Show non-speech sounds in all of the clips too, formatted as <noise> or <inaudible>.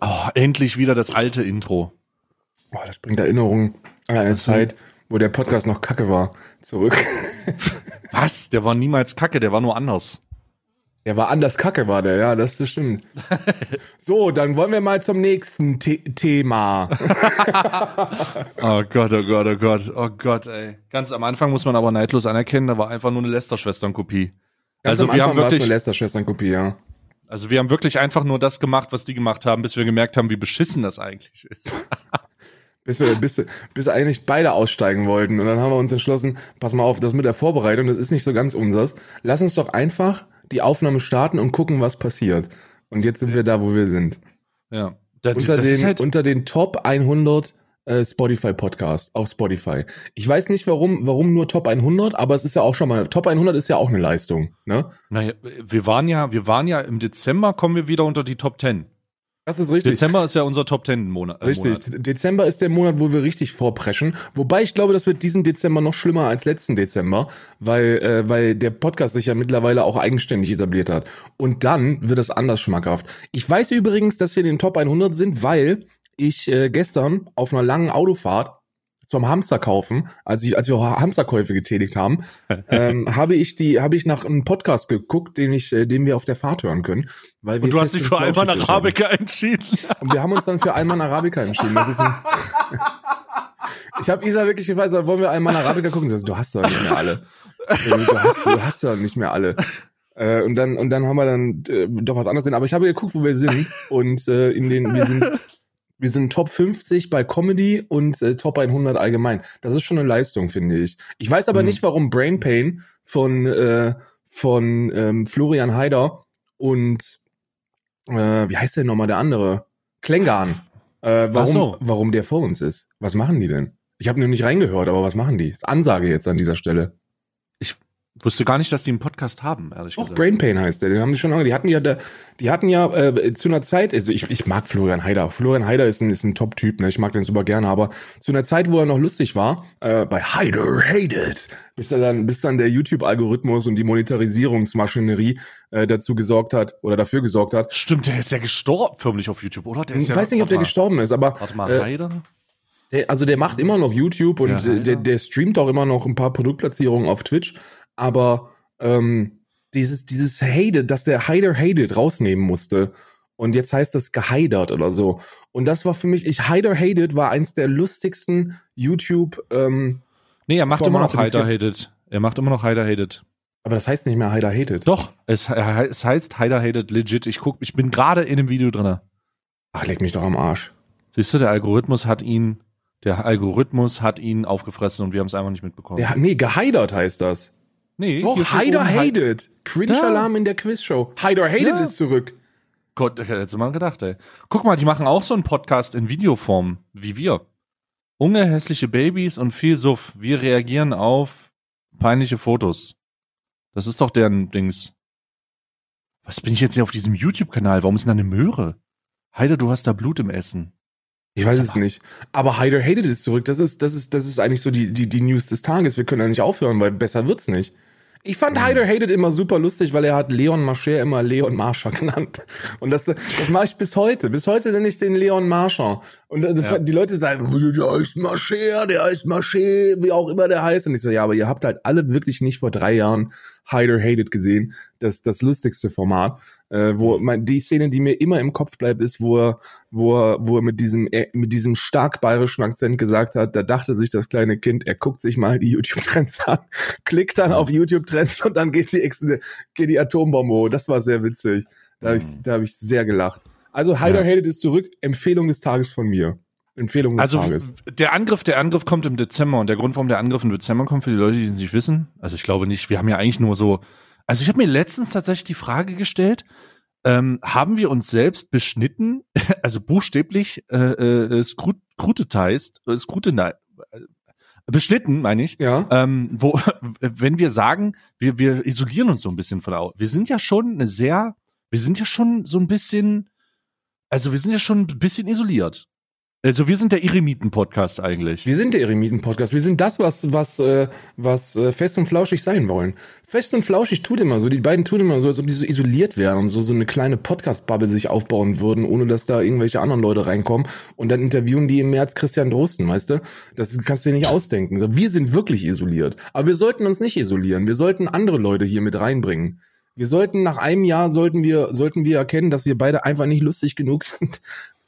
Oh, endlich wieder das alte Intro. Oh, das bringt Erinnerungen an eine Zeit, wo der Podcast noch kacke war, zurück. Was? Der war niemals kacke, der war nur anders. Der war anders kacke, war der, ja, das stimmt. <laughs> so, dann wollen wir mal zum nächsten The Thema. <laughs> Oh Gott, oh Gott, oh Gott, oh Gott, ey. Ganz am Anfang muss man aber neidlos anerkennen, da war einfach nur eine Lester-Schwestern-Kopie. Also wir haben wirklich, eine Lester-Schwestern-Kopie, ja. also wir haben wirklich einfach nur das gemacht, was die gemacht haben, bis wir gemerkt haben, wie beschissen das eigentlich ist. <laughs> Bis wir, bis, bis eigentlich beide aussteigen wollten. Und dann haben wir uns entschlossen, pass mal auf, das mit der Vorbereitung, das ist nicht so ganz unsers. Lass uns doch einfach die Aufnahme starten und gucken, was passiert. Und jetzt sind wir da, wo wir sind. Ja. Das, Unter, das den, halt, unter den Top 100 äh, Spotify Podcast auf Spotify. Ich weiß nicht, warum, warum nur Top 100, aber es ist ja auch schon mal, Top 100 ist ja auch eine Leistung, ne? naja, wir waren ja, wir waren ja im Dezember kommen wir wieder unter die Top 10. Das ist richtig. Dezember ist ja unser Top 10 Monat. Äh, Richtig. Monat. Dezember ist der Monat, wo wir richtig vorpreschen. Wobei ich glaube, das wird diesen Dezember noch schlimmer als letzten Dezember, weil, äh, weil der Podcast sich ja mittlerweile auch eigenständig etabliert hat. Und dann wird es anders schmackhaft. Ich weiß übrigens, dass wir in den Top 100 sind, weil ich äh, gestern auf einer langen Autofahrt zum Hamster kaufen, als ich, als wir Hamsterkäufe getätigt haben, <laughs> ähm, habe ich die, habe ich nach einem Podcast geguckt, den ich, äh, den wir auf der Fahrt hören können, weil wir Und du hast dich für Alman. Arabica entschieden. Und wir haben uns dann für Alman Arabica entschieden. Das ist ein <laughs> ich habe Isa wirklich gefragt, wollen wir Alman Arabica gucken? Sagt, du hast doch nicht mehr alle. Du hast, du hast doch nicht mehr alle. Äh, und dann und dann haben wir dann äh, doch was anderes. Denn, aber ich habe geguckt, wo wir sind und äh, in den wir sind wir sind Top 50 bei Comedy und äh, Top 100 allgemein. Das ist schon eine Leistung, finde ich. Ich weiß aber Mhm. nicht, warum Brain Pain von äh, von ähm, Florian Haider und äh, wie heißt der nochmal der andere? Klengarn. Äh, warum, so. warum der vor uns ist. Was machen die denn? Ich habe nur nicht reingehört, aber was machen die? Ansage jetzt an dieser Stelle. Wusste gar nicht, dass die einen Podcast haben, ehrlich Auch gesagt. Brain Pain heißt der, den haben die schon lange. Die hatten ja, da, die hatten ja äh, zu einer Zeit, also ich, ich mag Florian Haider. Florian Haider ist ein, ist ein Top-Typ, ne? Ich mag den super gerne, aber zu einer Zeit, wo er noch lustig war, äh, bei Haider Hated, bis dann, bis dann der YouTube-Algorithmus und die Monetarisierungsmaschinerie äh, dazu gesorgt hat oder dafür gesorgt hat. Stimmt, der ist ja gestorben förmlich auf YouTube, oder? Der ist Ich ja, weiß nicht, ob der mal, gestorben ist, aber Warte mal, äh, Heider? Der, also der macht immer noch YouTube und Ja, der, der streamt auch immer noch ein paar Produktplatzierungen auf Twitch, aber ähm, dieses, dieses Hated, dass der Hider Hated rausnehmen musste und jetzt heißt das geheidert oder so. Und das war für mich, ich Hider Hated war eins der lustigsten YouTube, ähm, Nee, er macht immer noch Formate, Heider das Hated. Er macht immer noch Heider Hated. aber das heißt nicht mehr Hider Hated. Doch, es, es heißt Heider Hated legit. Ich guck, ich bin gerade in dem Video drinne. Ach, leg mich doch am Arsch. Siehst du, der Algorithmus hat ihn, der Algorithmus hat ihn aufgefressen und wir haben es einfach nicht mitbekommen. Der, nee, geheidert heißt das. Nee, Doch, Hider oben Hei- Hated. Cringe-Alarm in der Quizshow. Hider Hated Ja. ist zurück. Gott, hätte man gedacht, ey. Guck mal, die machen auch so einen Podcast in Videoform, wie wir. Unge, hässliche Babys und viel Suff. Wir reagieren auf peinliche Fotos. Das ist doch deren Dings. Was bin ich jetzt hier auf diesem YouTube-Kanal? Warum ist denn da eine Möhre? Heider, du hast da Blut im Essen. Ich weiß es mal. nicht. Aber Hider Hated ist zurück. Das ist, das ist, das ist eigentlich so die, die, die News des Tages. Wir können da nicht aufhören, weil besser wird's nicht. Ich fand Mhm. Hider Hated immer super lustig, weil er hat Leon Marcher immer Leon Marscher <laughs> genannt. Und das, das mache ich bis heute. Bis heute nenne ich den Leon Marscher. Und äh, Ja. die Leute sagen, der heißt Marcher, der heißt Marcher, wie auch immer der heißt. Und ich so, ja, aber ihr habt halt alle wirklich nicht vor drei Jahren Hider Hated gesehen. Das, das lustigste Format. Äh, wo mein, die Szene, die mir immer im Kopf bleibt, ist, wo er, wo er, wo er mit diesem, äh, mit diesem stark bayerischen Akzent gesagt hat, da dachte sich das kleine Kind, er guckt sich mal die YouTube-Trends an, <laughs> klickt dann auf YouTube-Trends und dann geht die, geht die Atombombe hoch. Das war sehr witzig. Da habe ich, Mhm. da hab ich sehr gelacht. Also, Hider Ja. Hated ist zurück. Empfehlung des Tages von mir. Empfehlung des Also Tages. der Angriff, der Angriff kommt im Dezember und der Grund, warum der Angriff im Dezember kommt, für die Leute, die es nicht wissen, also ich glaube nicht, wir haben ja eigentlich nur so, also ich habe mir letztens tatsächlich die Frage gestellt, ähm, haben wir uns selbst beschnitten, <laughs> also buchstäblich äh, äh, scrutinized, äh, scrutinized, äh, beschnitten, meine ich, Ja. ähm, wo, <laughs> wenn wir sagen, wir, wir isolieren uns so ein bisschen von der Au- Wir sind ja schon eine sehr, wir sind ja schon so ein bisschen, also wir sind ja schon ein bisschen isoliert. Also wir sind der Eremiten-Podcast eigentlich. Wir sind der Eremiten-Podcast. Wir sind das, was, was, äh, was äh, fest und flauschig sein wollen. Fest und flauschig tut immer so. Die beiden tun immer so, als ob die so isoliert wären und so, so eine kleine Podcast-Bubble sich aufbauen würden, ohne dass da irgendwelche anderen Leute reinkommen. Und dann interviewen die im März Christian Drosten, weißt du? Das kannst du dir nicht ausdenken. Wir sind wirklich isoliert. Aber wir sollten uns nicht isolieren. Wir sollten andere Leute hier mit reinbringen. Wir sollten nach einem Jahr sollten wir, sollten wir erkennen, dass wir beide einfach nicht lustig genug <laughs> sind,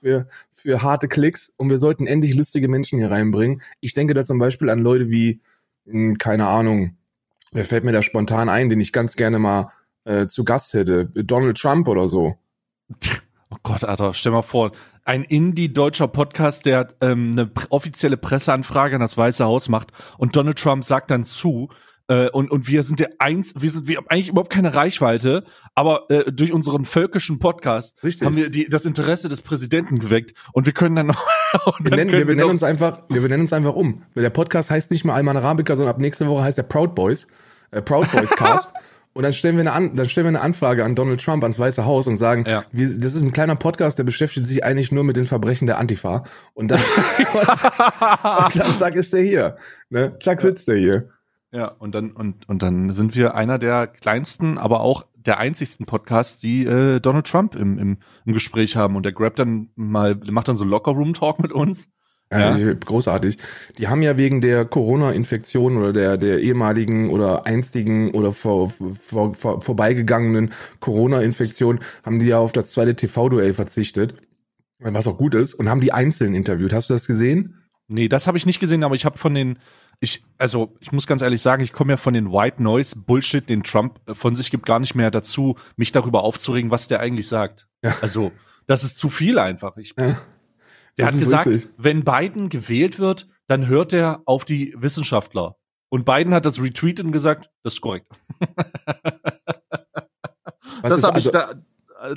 für, für harte Klicks und wir sollten endlich lustige Menschen hier reinbringen. Ich denke da zum Beispiel an Leute wie, mh, hm, keine Ahnung, wer fällt mir da spontan ein, den ich ganz gerne mal äh, zu Gast hätte? Donald Trump oder so. Oh Gott, Alter, stell mal vor, ein Indie-deutscher Podcast, der ähm, eine offizielle Presseanfrage an das Weiße Haus macht und Donald Trump sagt dann zu, äh, und, und wir sind der eins, wir sind, wir haben eigentlich überhaupt keine Reichweite, aber äh, durch unseren völkischen Podcast Richtig. haben wir die, das Interesse des Präsidenten geweckt und wir können dann noch. <laughs> wir, nennen, wir, benennen uns einfach, wir benennen uns einfach um. Der Podcast heißt nicht mehr Alman Arabica, sondern ab nächste Woche heißt der Proud Boys, äh, Proud Boys <laughs> Cast. Und dann stellen wir eine, An dann stellen wir eine Anfrage an Donald Trump ans Weiße Haus und sagen, ja. wir, das ist ein kleiner Podcast, der beschäftigt sich eigentlich nur mit den Verbrechen der Antifa. Und dann, und, <laughs> und dann zack ist der hier. Ne? Zack sitzt der hier. Ja, und dann, und, und dann sind wir einer der kleinsten, aber auch der einzigsten Podcasts, die äh, Donald Trump im, im, im Gespräch haben. Und der grabt dann mal, macht dann so Locker-Room-Talk mit uns. Ja, ja, großartig. Die haben ja wegen der Corona-Infektion oder der, der ehemaligen oder einstigen oder vor, vor, vor, vorbeigegangenen Corona-Infektion, haben die ja auf das zweite TV-Duell verzichtet, was auch gut ist, und haben die einzeln interviewt. Hast du das gesehen? Nee, das habe ich nicht gesehen, aber ich habe von den ich, also ich muss ganz ehrlich sagen, ich komme ja von den White Noise Bullshit, den Trump äh, von sich gibt, gar nicht mehr dazu, mich darüber aufzuregen, was der eigentlich sagt. Ja. Also, das ist zu viel einfach. Ich, ja. Der hat gesagt, richtig. wenn Biden gewählt wird, dann hört er auf die Wissenschaftler. Und Biden hat das retweetet und gesagt, das ist korrekt. das habe ich also da,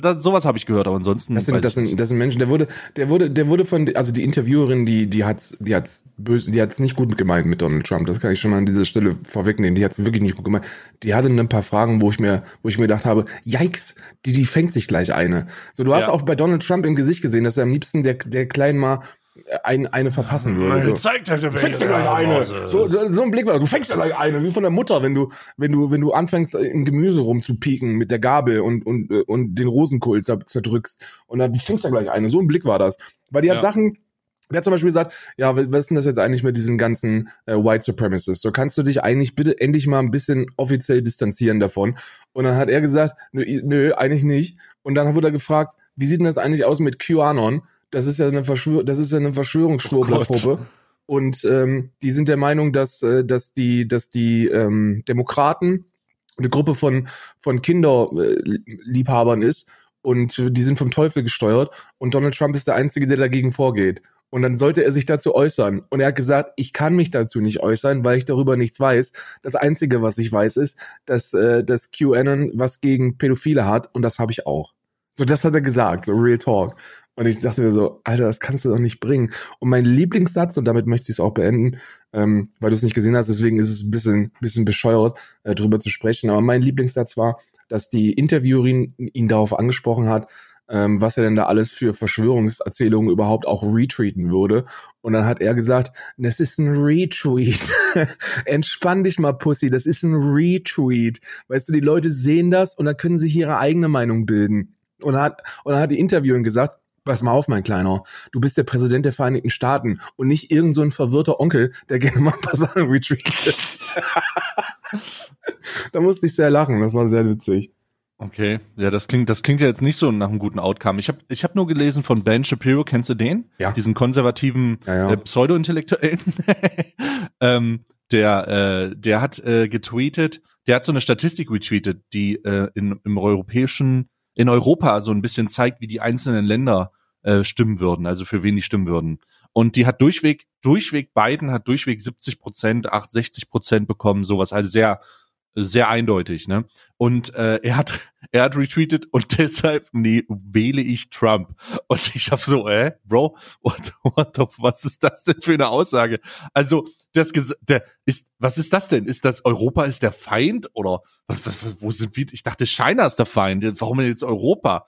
das, sowas habe ich gehört, aber ansonsten. Das sind, das sind, das sind Menschen, der wurde, der wurde, der wurde von, also die Interviewerin, die, die hat's, die hat's böse, die hat's nicht gut gemeint mit Donald Trump. Das kann ich schon mal an dieser Stelle vorwegnehmen. Die hat's wirklich nicht gut gemeint. Die hatte ein paar Fragen, wo ich mir, wo ich mir gedacht habe, yikes, die, die fängt sich gleich eine. So, du hast ja. auch bei Donald Trump im Gesicht gesehen, dass er am liebsten der, der kleinen mal ein, eine verpassen würde. So. Zeigt dir gleich eine. So, so, so ein Blick war, du fängst ja gleich eine, wie von der Mutter, wenn du, wenn du, wenn du anfängst, im Gemüse rumzupieken mit der Gabel und, und, und den Rosenkohl zerdrückst. Und dann fängst du gleich eine. So ein Blick war das. Weil die hat ja. Sachen, der hat zum Beispiel gesagt, ja, was ist denn das jetzt eigentlich mit diesen ganzen äh, White Supremacists? So kannst du dich eigentlich bitte endlich mal ein bisschen offiziell distanzieren davon. Und dann hat er gesagt, nö, nö eigentlich nicht. Und dann wurde er gefragt, wie sieht denn das eigentlich aus mit QAnon? Das ist ja eine Verschwör das ist ja eine Verschwörungsschwurblertruppe. Oh und ähm, die sind der Meinung, dass, äh, dass die, dass die ähm, Demokraten eine Gruppe von, von Kinderliebhabern ist und die sind vom Teufel gesteuert und Donald Trump ist der Einzige, der dagegen vorgeht. Und dann sollte er sich dazu äußern. Und er hat gesagt, ich kann mich dazu nicht äußern, weil ich darüber nichts weiß. Das Einzige, was ich weiß, ist, dass, äh, dass QAnon was gegen Pädophile hat und das habe ich auch. So, das hat er gesagt, so Real Talk. Und ich dachte mir so, Alter, das kannst du doch nicht bringen. Und mein Lieblingssatz, und damit möchte ich es auch beenden, ähm, weil du es nicht gesehen hast, deswegen ist es ein bisschen, bisschen bescheuert, äh, drüber zu sprechen. Aber mein Lieblingssatz war, dass die Interviewerin ihn darauf angesprochen hat, ähm, was er denn da alles für Verschwörungserzählungen überhaupt auch retweeten würde. Und dann hat er gesagt, das ist ein Retweet. <laughs> Entspann dich mal, Pussy, das ist ein Retweet. Weißt du, die Leute sehen das und dann können sie ihre eigene Meinung bilden. Und hat, und dann hat die Interviewerin gesagt, Pass mal auf, mein Kleiner. Du bist der Präsident der Vereinigten Staaten und nicht irgend so ein verwirrter Onkel, der gerne mal ein paar <laughs> Sachen retweetet. <laughs> da musste ich sehr lachen. Das war sehr witzig. Okay, ja, das klingt, das klingt ja jetzt nicht so nach einem guten Outcome. Ich habe ich hab nur gelesen von Ben Shapiro, kennst du den? Ja. Diesen konservativen ja, ja. Äh, Pseudo-Intellektuellen. <laughs> ähm, der, äh, der hat äh, getweetet, der hat so eine Statistik retweetet, die äh, in, im europäischen in Europa so ein bisschen zeigt, wie die einzelnen Länder äh, stimmen würden, also für wen die stimmen würden. Und die hat durchweg, durchweg Biden hat durchweg 70 Prozent, 8, 60 Prozent bekommen, sowas, also sehr, sehr eindeutig, ne? Und äh, er hat <laughs> er hat retweetet und <laughs> deshalb nee, wähle ich Trump. Und ich habe so, äh, Bro, what, <laughs> what the, was ist das denn für eine Aussage? Also, das der ist was ist das denn? Ist das Europa ist der Feind oder was, was, wo sind wir? Ich dachte China ist der Feind. Warum denn jetzt Europa?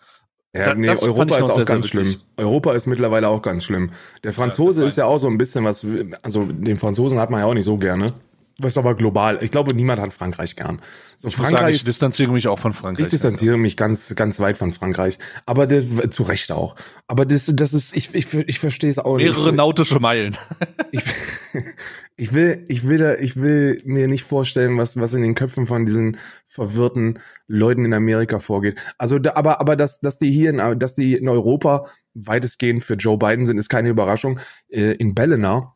Ja, Da- nee, Europa ist auch sehr, sehr ganz witzig. schlimm. Europa ist mittlerweile auch ganz schlimm. Der Franzose das ist ja auch so ein bisschen was, also den Franzosen hat man ja auch nicht so gerne. Was aber global. Ich glaube, niemand hat Frankreich gern. So Ich muss sagen, Frankreich, ich distanziere mich auch von Frankreich. ich distanziere mich ganz, ganz weit von Frankreich. Aber das, zu Recht auch. Aber das, das ist, ich, ich, ich verstehe es auch Mehrere nicht. nautische Meilen. <laughs> Ich, ich will, ich will da, ich will mir nicht vorstellen, was, was in den Köpfen von diesen verwirrten Leuten in Amerika vorgeht. Also, da, aber, aber dass, dass die hier, in, dass die in Europa weitestgehend für Joe Biden sind, ist keine Überraschung. Äh, In Ballina,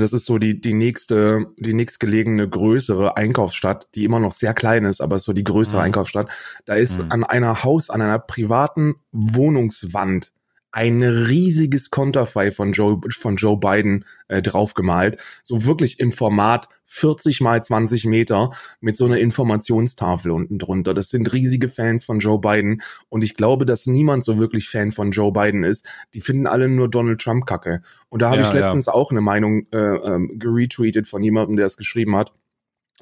das ist so die, die nächste, die nächstgelegene größere Einkaufsstadt, die immer noch sehr klein ist, aber ist so die größere Mhm. Einkaufsstadt. Da ist Mhm. an einer Haus, an einer privaten Wohnungswand ein riesiges Konterfei von Joe, von Joe Biden äh, draufgemalt. So wirklich im Format 40 mal 20 Meter mit so einer Informationstafel unten drunter. Das sind riesige Fans von Joe Biden. Und ich glaube, dass niemand so wirklich Fan von Joe Biden ist. Die finden alle nur Donald Trump kacke. Und da habe Ja, ich letztens auch eine Meinung äh, ähm, geretweetet von jemandem, der es geschrieben hat.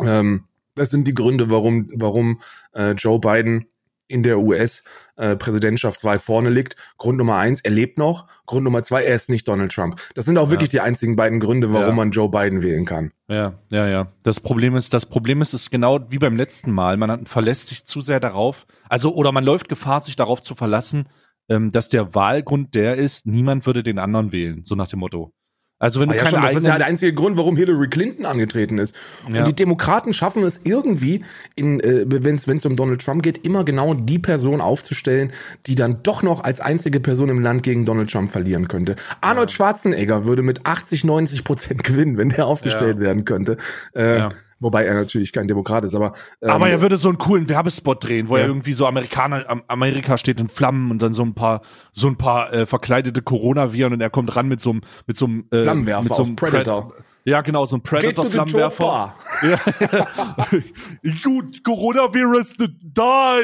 Ähm, das sind die Gründe, warum, warum äh, Joe Biden in der US-Präsidentschaftswahl vorne liegt. Grund Nummer eins, er lebt noch. Grund Nummer zwei, er ist nicht Donald Trump. Das sind auch Ja. wirklich die einzigen beiden Gründe, warum Ja. man Joe Biden wählen kann. Ja, ja, ja. Das Problem ist, das Problem ist, es ist genau wie beim letzten Mal. Man verlässt sich zu sehr darauf, also oder man läuft Gefahr, sich darauf zu verlassen, ähm, dass der Wahlgrund der ist, niemand würde den anderen wählen, so nach dem Motto. Also wenn Ah du ja, keine schon, das ist ja der einzige Grund, warum Hillary Clinton angetreten ist. Ja. Und die Demokraten schaffen es irgendwie, äh, wenn es um Donald Trump geht, immer genau die Person aufzustellen, die dann doch noch als einzige Person im Land gegen Donald Trump verlieren könnte. Arnold Schwarzenegger würde mit 80, 90 Prozent gewinnen, wenn der aufgestellt Ja. werden könnte. Äh. Wobei er natürlich kein Demokrat ist, aber. ähm, aber er würde so einen coolen Werbespot drehen, wo Ja. er irgendwie so Amerikaner, Am- Amerika steht in Flammen und dann so ein paar, so ein paar äh, verkleidete Coronaviren und er kommt ran mit so einem, mit so einem äh, Flammenwerfer mit so einem Predator. Pre ja, genau, so ein Predator-Flammenwerfer. <laughs> Gut, Coronavirus die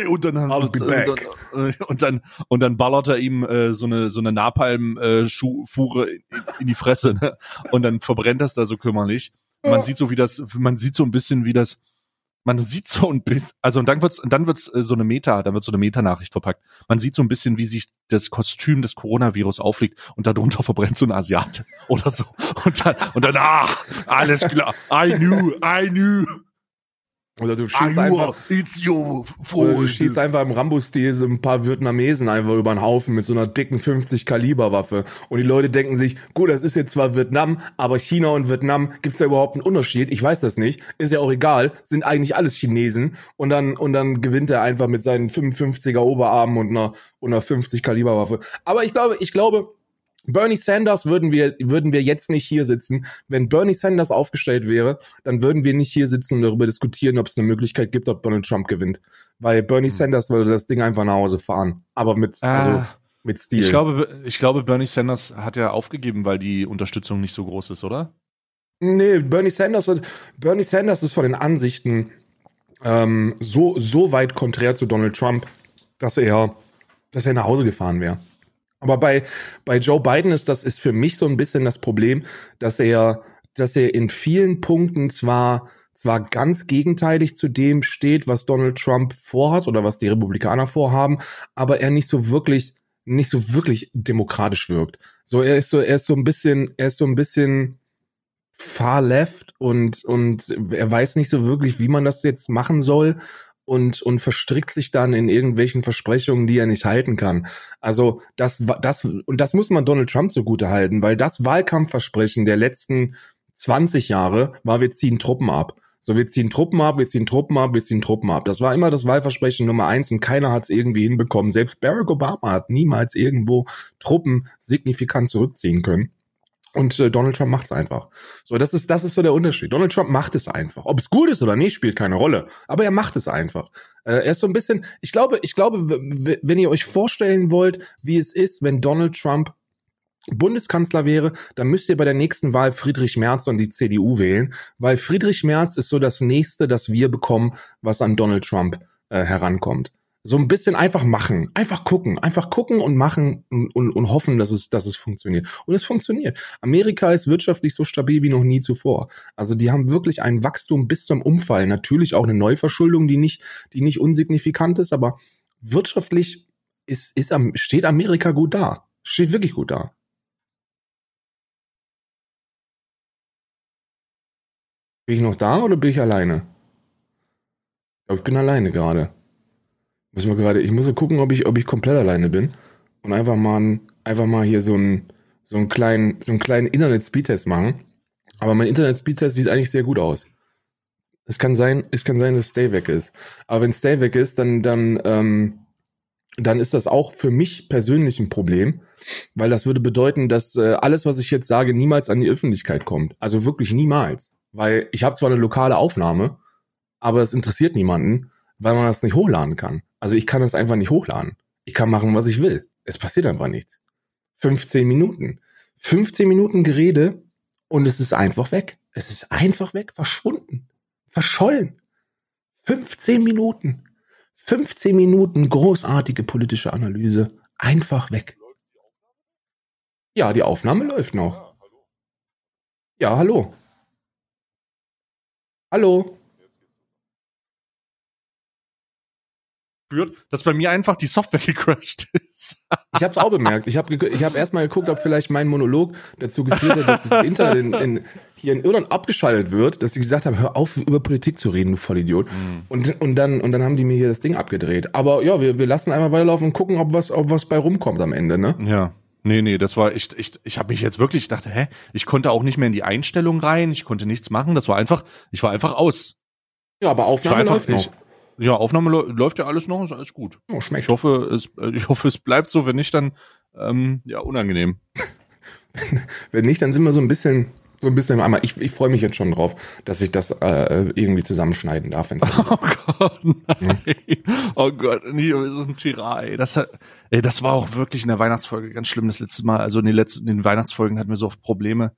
und dann I'll be und, back. Und, dann- und dann ballert er ihm äh, so eine so eine Napalm äh, in, in die Fresse ne? und dann verbrennt das da so kümmerlich. Und man sieht so wie das man sieht so ein bisschen wie das man sieht so ein bisschen, also und dann wird's, und dann wird's äh, so eine Meta, dann wird so eine Meta-Nachricht verpackt. Man sieht so ein bisschen, wie sich das Kostüm des Coronavirus auflegt und darunter verbrennt so ein Asiate <laughs> oder so. Und dann, und dann, ah, alles klar. I knew, I knew, Oder du I schießt einfach. it's your Oder du schießt einfach im Rambo-Stil so ein paar Vietnamesen einfach über den Haufen mit so einer dicken 50 Kaliber Waffe. Und die Leute denken sich, gut, das ist jetzt zwar Vietnam, aber China und Vietnam, gibt's da überhaupt einen Unterschied? Ich weiß das nicht. Ist ja auch egal. Sind eigentlich alles Chinesen. Und dann, und dann gewinnt er einfach mit seinen 55er Oberarmen und einer, und einer 50 Kaliber Waffe. Aber ich glaube, ich glaube, Bernie Sanders würden wir, würden wir jetzt nicht hier sitzen. Wenn Bernie Sanders aufgestellt wäre, dann würden wir nicht hier sitzen und darüber diskutieren, ob es eine Möglichkeit gibt, ob Donald Trump gewinnt. Weil Bernie Sanders würde das Ding einfach nach Hause fahren. Aber mit, also, Ah, mit Stil. ich glaube, ich glaube, Bernie Sanders hat ja aufgegeben, weil die Unterstützung nicht so groß ist, oder? Nee, Bernie Sanders, hat- Bernie Sanders ist von den Ansichten ähm, so, so weit konträr zu Donald Trump, dass er, dass er nach Hause gefahren wäre. Aber bei, bei Joe Biden ist das ist für mich so ein bisschen das Problem, dass er, dass er in vielen Punkten zwar zwar ganz gegenteilig zu dem steht, was Donald Trump vorhat oder was die Republikaner vorhaben, aber er nicht so wirklich nicht so wirklich demokratisch wirkt. So er ist so er ist so ein bisschen er ist so ein bisschen far left und und er weiß nicht so wirklich, wie man das jetzt machen soll und und verstrickt sich dann in irgendwelchen Versprechungen, die er nicht halten kann. Also das das und das muss man Donald Trump zugute halten, weil das Wahlkampfversprechen der letzten 20 Jahre war, wir ziehen Truppen ab. So, wir ziehen Truppen ab, wir ziehen Truppen ab, wir ziehen Truppen ab. Das war immer das Wahlversprechen Nummer eins und keiner hat es irgendwie hinbekommen. Selbst Barack Obama hat niemals irgendwo Truppen signifikant zurückziehen können. Und äh, Donald Trump macht es einfach. So, das ist, das ist so der Unterschied. Donald Trump macht es einfach. Ob es gut ist oder nicht, spielt keine Rolle. Aber er macht es einfach. Äh, er ist so ein bisschen, ich glaube, ich glaube, wenn ihr euch vorstellen wollt, wie es ist, wenn Donald Trump Bundeskanzler wäre, dann müsst ihr bei der nächsten Wahl Friedrich Merz und die CDU wählen, weil Friedrich Merz ist so das nächste, das wir bekommen, was an Donald Trump äh, herankommt. So ein bisschen einfach machen, einfach gucken, einfach gucken und machen und, und, und hoffen, dass es, dass es funktioniert. Und es funktioniert. Amerika ist wirtschaftlich so stabil wie noch nie zuvor. Also die haben wirklich ein Wachstum bis zum Umfall. Natürlich auch eine Neuverschuldung, die nicht, die nicht unsignifikant ist, aber wirtschaftlich ist, ist steht Amerika gut da. Steht wirklich gut da. Bin ich noch da oder bin ich alleine? Ich glaube, ich bin alleine gerade. Muss mal gerade, ich muss gucken, ob ich, ob ich komplett alleine bin und einfach mal, ein- einfach mal hier so einen, so einen kleinen, so einen kleinen Internet-Speedtest machen. Aber mein Internet-Speedtest sieht eigentlich sehr gut aus. Es kann sein, es kann sein, dass Stay weg ist. Aber wenn Stay weg ist, dann, dann, ähm, dann ist das auch für mich persönlich ein Problem, weil das würde bedeuten, dass äh, alles, was ich jetzt sage, niemals an die Öffentlichkeit kommt. Also wirklich niemals. Weil ich habe zwar eine lokale Aufnahme, aber es interessiert niemanden, weil man das nicht hochladen kann. Also ich kann das einfach nicht hochladen. Ich kann machen, was ich will. Es passiert einfach nichts. 15 Minuten. 15 Minuten Gerede und es ist einfach weg. Es ist einfach weg, verschwunden, verschollen. 15 Minuten. 15 Minuten großartige politische Analyse. Einfach weg. Ja, die Aufnahme läuft noch. Ja, hallo. Hallo. Führt, dass bei mir einfach die Software <laughs> gecrashed ist. Ich habe es auch bemerkt. Ich habe ich hab erstmal geguckt, ob vielleicht mein Monolog dazu geführt hat, dass das Internet in, in, hier in Irland abgeschaltet wird, dass die gesagt haben, hör auf, über Politik zu reden, du Vollidiot. Und, und, dann, und dann haben die mir hier das Ding abgedreht. Aber ja, wir, wir lassen einmal weiterlaufen und gucken, ob was, ob was bei rumkommt am Ende, ne? Ja. Nee, nee, das war ich ich ich habe mich jetzt wirklich ich dachte, hä, ich konnte auch nicht mehr in die Einstellung rein, ich konnte nichts machen, das war einfach, ich war einfach aus. Ja, aber Aufnahme läuft noch. Ja, Aufnahme läu- läuft ja alles noch, ist alles gut. Oh, schmeckt. Ich hoffe, es ich hoffe, es bleibt so, wenn nicht dann ähm, ja, unangenehm. <laughs> Wenn nicht, dann sind wir so ein bisschen, so ein bisschen einmal. Ich, ich freue mich jetzt schon drauf, dass ich das äh, irgendwie zusammenschneiden darf. Wenn's <laughs> Oh Gott, nein. Oh Gott, nie so ein Tira, ey. Das, hat- ey, das war auch wirklich in der Weihnachtsfolge ganz schlimm das letzte Mal. Also in den letzten in den Weihnachtsfolgen hatten wir so oft Probleme.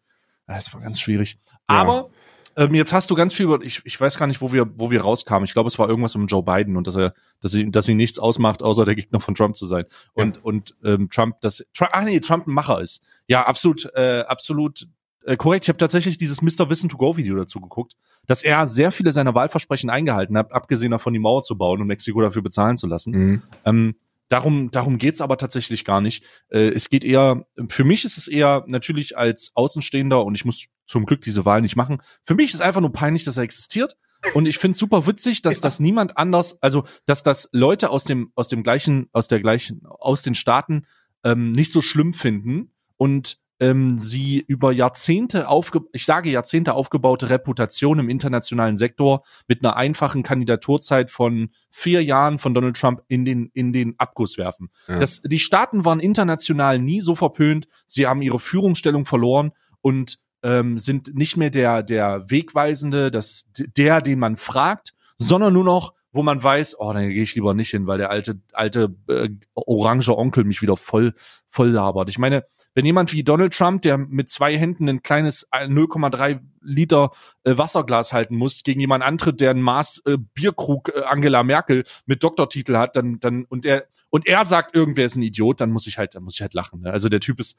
Das war ganz schwierig. Ja. Ähm, jetzt hast du ganz viel über, ich, ich weiß gar nicht, wo wir, wo wir rauskamen. Ich glaube, es war irgendwas um Joe Biden und dass er, dass sie, dass sie nichts ausmacht, außer der Gegner von Trump zu sein. Und, und ähm, Trump, dass Trump, ah nee, Trump ein Macher ist. Ja, absolut, äh, absolut äh, korrekt. Ich habe tatsächlich dieses Mr. Wissen to Go Video dazu geguckt, dass er sehr viele seiner Wahlversprechen eingehalten hat, abgesehen davon die Mauer zu bauen und Mexiko dafür bezahlen zu lassen. Mhm. Ähm, darum, darum geht's aber tatsächlich gar nicht. Äh, es geht eher, für mich ist es eher natürlich als Außenstehender und ich muss zum Glück diese Wahl nicht machen. Für mich ist einfach nur peinlich, dass er existiert. Und ich finde es super witzig, dass das niemand anders, also dass das Leute aus dem, aus dem gleichen, aus der gleichen, aus den Staaten ähm, nicht so schlimm finden und ähm, sie über Jahrzehnte aufge, ich sage Jahrzehnte aufgebaute Reputation im internationalen Sektor mit einer einfachen Kandidaturzeit von vier Jahren von Donald Trump in den in den Abguss werfen. Ja. Das, die Staaten waren international nie so verpönt. Sie haben ihre Führungsstellung verloren und ähm, sind nicht mehr der der Wegweisende, das der, den man fragt, sondern nur noch wo man weiß, oh, da gehe ich lieber nicht hin, weil der alte alte äh, orange Onkel mich wieder voll voll labert. Ich meine, wenn jemand wie Donald Trump, der mit zwei Händen ein kleines äh, 0,3 Liter äh, Wasserglas halten muss, gegen jemand antritt, der ein Maß äh, Bierkrug äh, Angela Merkel mit Doktortitel hat, dann dann und er und er sagt, irgendwer ist ein Idiot, dann muss ich halt, dann muss ich halt lachen. Ne? Also der Typ ist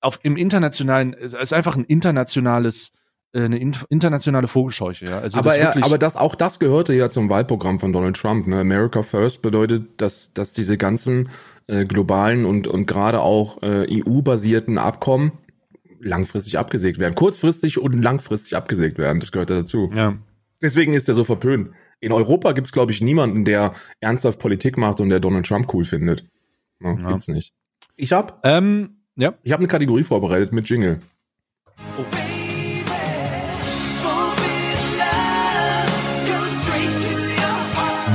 auf im internationalen, ist einfach ein internationales äh, eine in, internationale Vogelscheuche. Ja? Also aber das er, aber das auch das gehörte ja zum Wahlprogramm von Donald Trump. Ne? America First bedeutet, dass dass diese ganzen äh, globalen und und gerade auch äh, EU-basierten Abkommen langfristig abgesägt werden, kurzfristig und langfristig abgesägt werden. Das gehört ja dazu. ja. Deswegen ist er so verpönt. In Europa gibt's glaube ich niemanden, der ernsthaft Politik macht und der Donald Trump cool findet. Ne? Ja. Gibt's nicht. Ich hab Ähm, ja. ich hab eine Kategorie vorbereitet mit Jingle.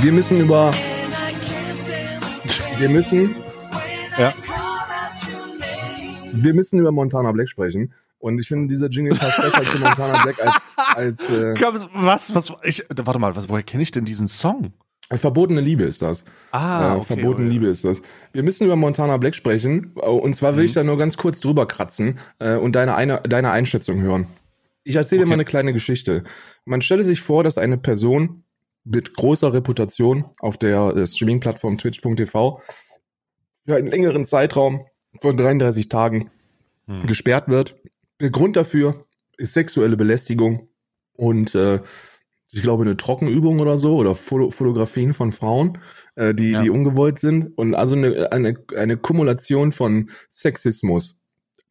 Wir müssen über wir müssen Ja. wir müssen über Montana Black sprechen. Und ich finde, dieser Jingle passt besser zu Montana Black als, als äh, Was, was, ich, warte mal, was, woher kenne ich denn diesen Song? verbotene Liebe ist das. Ah, äh, verbotene Liebe ist das. Wir müssen über Montana Black sprechen. Und zwar will ich da nur ganz kurz drüber kratzen äh, und deine, eine, deine Einschätzung hören. Ich erzähle dir Okay. mal eine kleine Geschichte. Man stelle sich vor, dass eine Person mit großer Reputation auf der äh, Streaming-Plattform twitch.tv für einen längeren Zeitraum von 33 Tagen Hm. gesperrt wird. Der Grund dafür ist sexuelle Belästigung und äh, ich glaube eine Trockenübung oder so oder Foto Fotografien von Frauen. äh, die, Ja. die ungewollt sind und also eine, eine, eine Kumulation von Sexismus.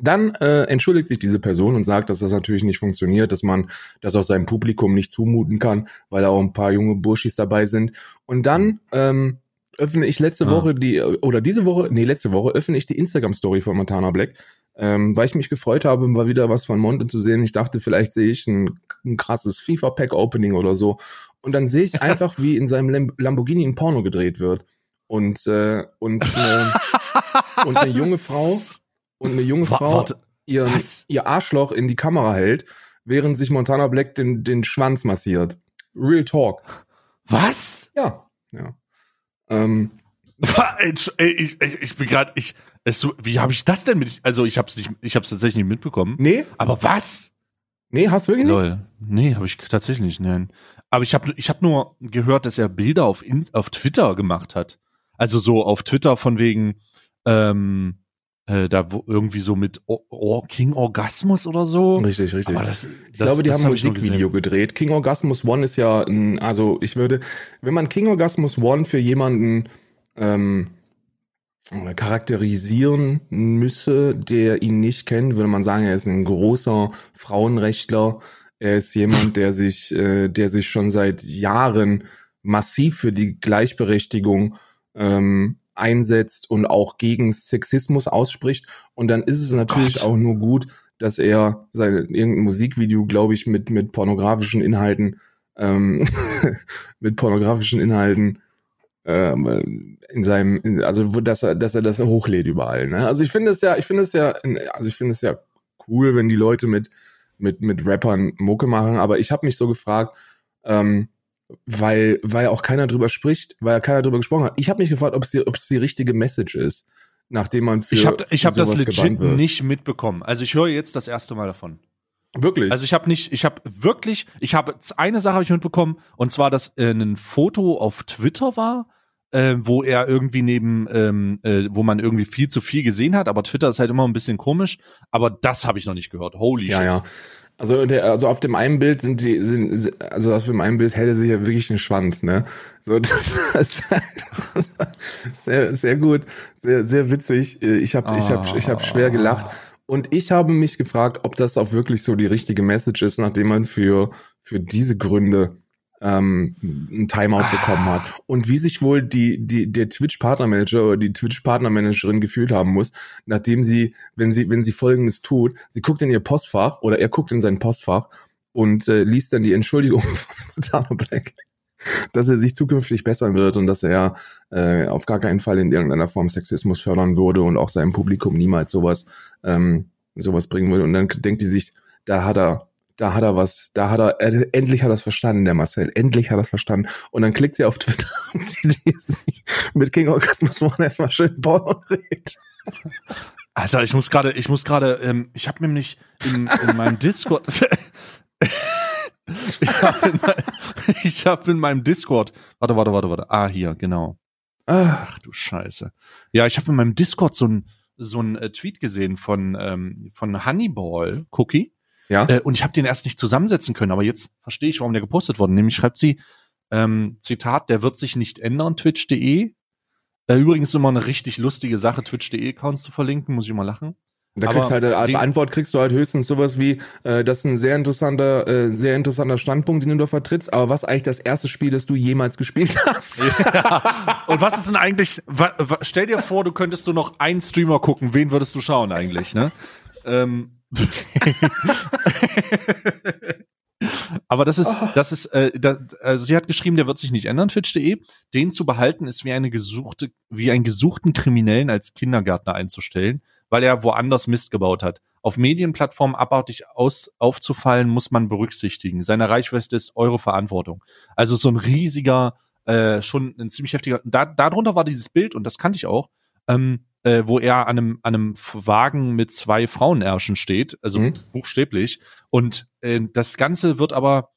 Dann äh, entschuldigt sich diese Person und sagt, dass das natürlich nicht funktioniert, dass man das auch seinem Publikum nicht zumuten kann, weil da auch ein paar junge Burschis dabei sind. Und dann ähm, öffne ich letzte Ah. Woche die, oder diese Woche, nee, letzte Woche öffne ich die Instagram-Story von Montana Black, ähm, weil ich mich gefreut habe, mal wieder was von Monte zu sehen. Ich dachte, vielleicht sehe ich ein, ein krasses FIFA-Pack-Opening oder so. Und dann sehe ich <laughs> einfach, wie in seinem Lam Lamborghini ein Porno gedreht wird. Und, äh, und, eine, <laughs> und eine junge Frau und eine junge Frau warte, ihr, was? ihr Arschloch in die Kamera hält, während sich Montana Black den, den Schwanz massiert. Real Talk. Was? Ja. Ja. Ähm, Ich, ich, ich bin gerade, ich, es, so- wie habe ich das denn mit? Also ich habe es nicht, ich habe es tatsächlich nicht mitbekommen. nee, Aber was? nee, hast du wirklich nicht? Lol. Nee, habe ich tatsächlich nicht, nein. Aber ich habe ich hab nur gehört, dass er Bilder auf, in, auf Twitter gemacht hat. Also so auf Twitter von wegen, ähm, äh, da wo irgendwie so mit o o King Orgasmus oder so. Richtig, richtig. Aber das, Ich glaube, die haben ein Musikvideo gedreht. King Orgasmus One ist ja ein, also ich würde, wenn man King Orgasmus One für jemanden ähm, charakterisieren müsse, der ihn nicht kennt, würde man sagen, er ist ein großer Frauenrechtler. Er ist jemand, der sich, äh, der sich schon seit Jahren massiv für die Gleichberechtigung ähm, einsetzt und auch gegen Sexismus ausspricht. Und dann ist es natürlich Gott. auch nur gut, dass er sein irgendein Musikvideo, glaube ich, mit mit pornografischen Inhalten, ähm, <laughs> mit pornografischen Inhalten ähm, in seinem, in, also dass er, dass er das hochlädt überall. Ne? Also ich finde es ja, ich finde es ja, also ich finde es ja cool, wenn die Leute mit mit mit Rappern Mucke machen. Aber ich habe mich so gefragt, ähm, weil weil auch keiner drüber spricht, weil keiner drüber gesprochen hat. Ich habe mich gefragt, ob es die, ob es die richtige Message ist, nachdem man für Ich habe ich hab das legit nicht mitbekommen. Also ich höre jetzt das erste Mal davon. Wirklich. Also ich habe nicht, ich habe wirklich, ich habe eine Sache habe ich mitbekommen und zwar, dass äh, ein Foto auf Twitter war, äh, wo er irgendwie neben, ähm, äh, wo man irgendwie viel zu viel gesehen hat, aber Twitter ist halt immer ein bisschen komisch. Aber das habe ich noch nicht gehört. Holy Ja, shit. ja. Also, der, also auf dem einen Bild sind die, sind, also auf dem einen Bild hält er sich ja wirklich einen Schwanz, ne? So, <laughs> das, das sehr, sehr gut, sehr, sehr witzig. Ich habe, ich habe, ich habe schwer gelacht. Und ich habe mich gefragt, ob das auch wirklich so die richtige Message ist, nachdem man für, für diese Gründe ähm, ein Timeout bekommen hat. Und wie sich wohl die, die, der Twitch-Partnermanager oder die Twitch-Partnermanagerin gefühlt haben muss, nachdem sie, wenn sie, wenn sie Folgendes tut, sie guckt in ihr Postfach oder er guckt in sein Postfach und äh, liest dann die Entschuldigung <laughs> von Montana Black, dass er sich zukünftig bessern wird und dass er äh, auf gar keinen Fall in irgendeiner Form Sexismus fördern würde und auch seinem Publikum niemals sowas, ähm, sowas bringen würde. Und dann denkt die sich, da hat er, da hat er was, da hat er, äh, endlich hat er es verstanden, der Marcel, endlich hat er es verstanden. Und dann klickt sie auf Twitter <laughs> und sieht, mit King Orgasmus One erstmal schön Porno dreht. Alter, ich muss gerade, ich muss gerade, ähm, ich habe nämlich in, in meinem Discord, <laughs> ich habe in, hab in meinem Discord, warte, warte, warte, warte, ah hier, genau. Ach du Scheiße. Ja, ich habe in meinem Discord so ein so ein äh, Tweet gesehen von ähm, von Honeyball Cookie ja. äh, und ich habe den erst nicht zusammensetzen können, aber jetzt verstehe ich, warum der gepostet wurde. Nämlich schreibt sie ähm, Zitat: Der wird sich nicht ändern. Twitch.de. Äh, übrigens immer eine richtig lustige Sache, Twitch.de Accounts zu verlinken, muss ich mal lachen. Da Aber kriegst du halt als die- Antwort kriegst du halt höchstens sowas wie, äh, das ist ein sehr interessanter, äh, sehr interessanter Standpunkt, den du da vertrittst, aber was eigentlich das erste Spiel, das du jemals gespielt hast? Ja. Und was ist denn eigentlich? Stell dir vor, du könntest du noch einen Streamer gucken. Wen würdest du schauen eigentlich? Ne? Ähm. <laughs> Aber das ist, das ist, äh, das, also sie hat geschrieben, der wird sich nicht ändern, Twitch.de. Den zu behalten ist wie eine gesuchte, wie einen gesuchten Kriminellen als Kindergärtner einzustellen, weil er woanders Mist gebaut hat. Auf Medienplattformen abartig aus, aufzufallen, muss man berücksichtigen. Seine Reichweite ist eure Verantwortung. Also so ein riesiger, äh, schon ein ziemlich heftiger. Da, darunter war dieses Bild und das kannte ich auch, ähm, äh, wo er an einem, an einem Wagen mit zwei Frauenärschen steht, also Mhm. buchstäblich. Und äh, das Ganze wird aber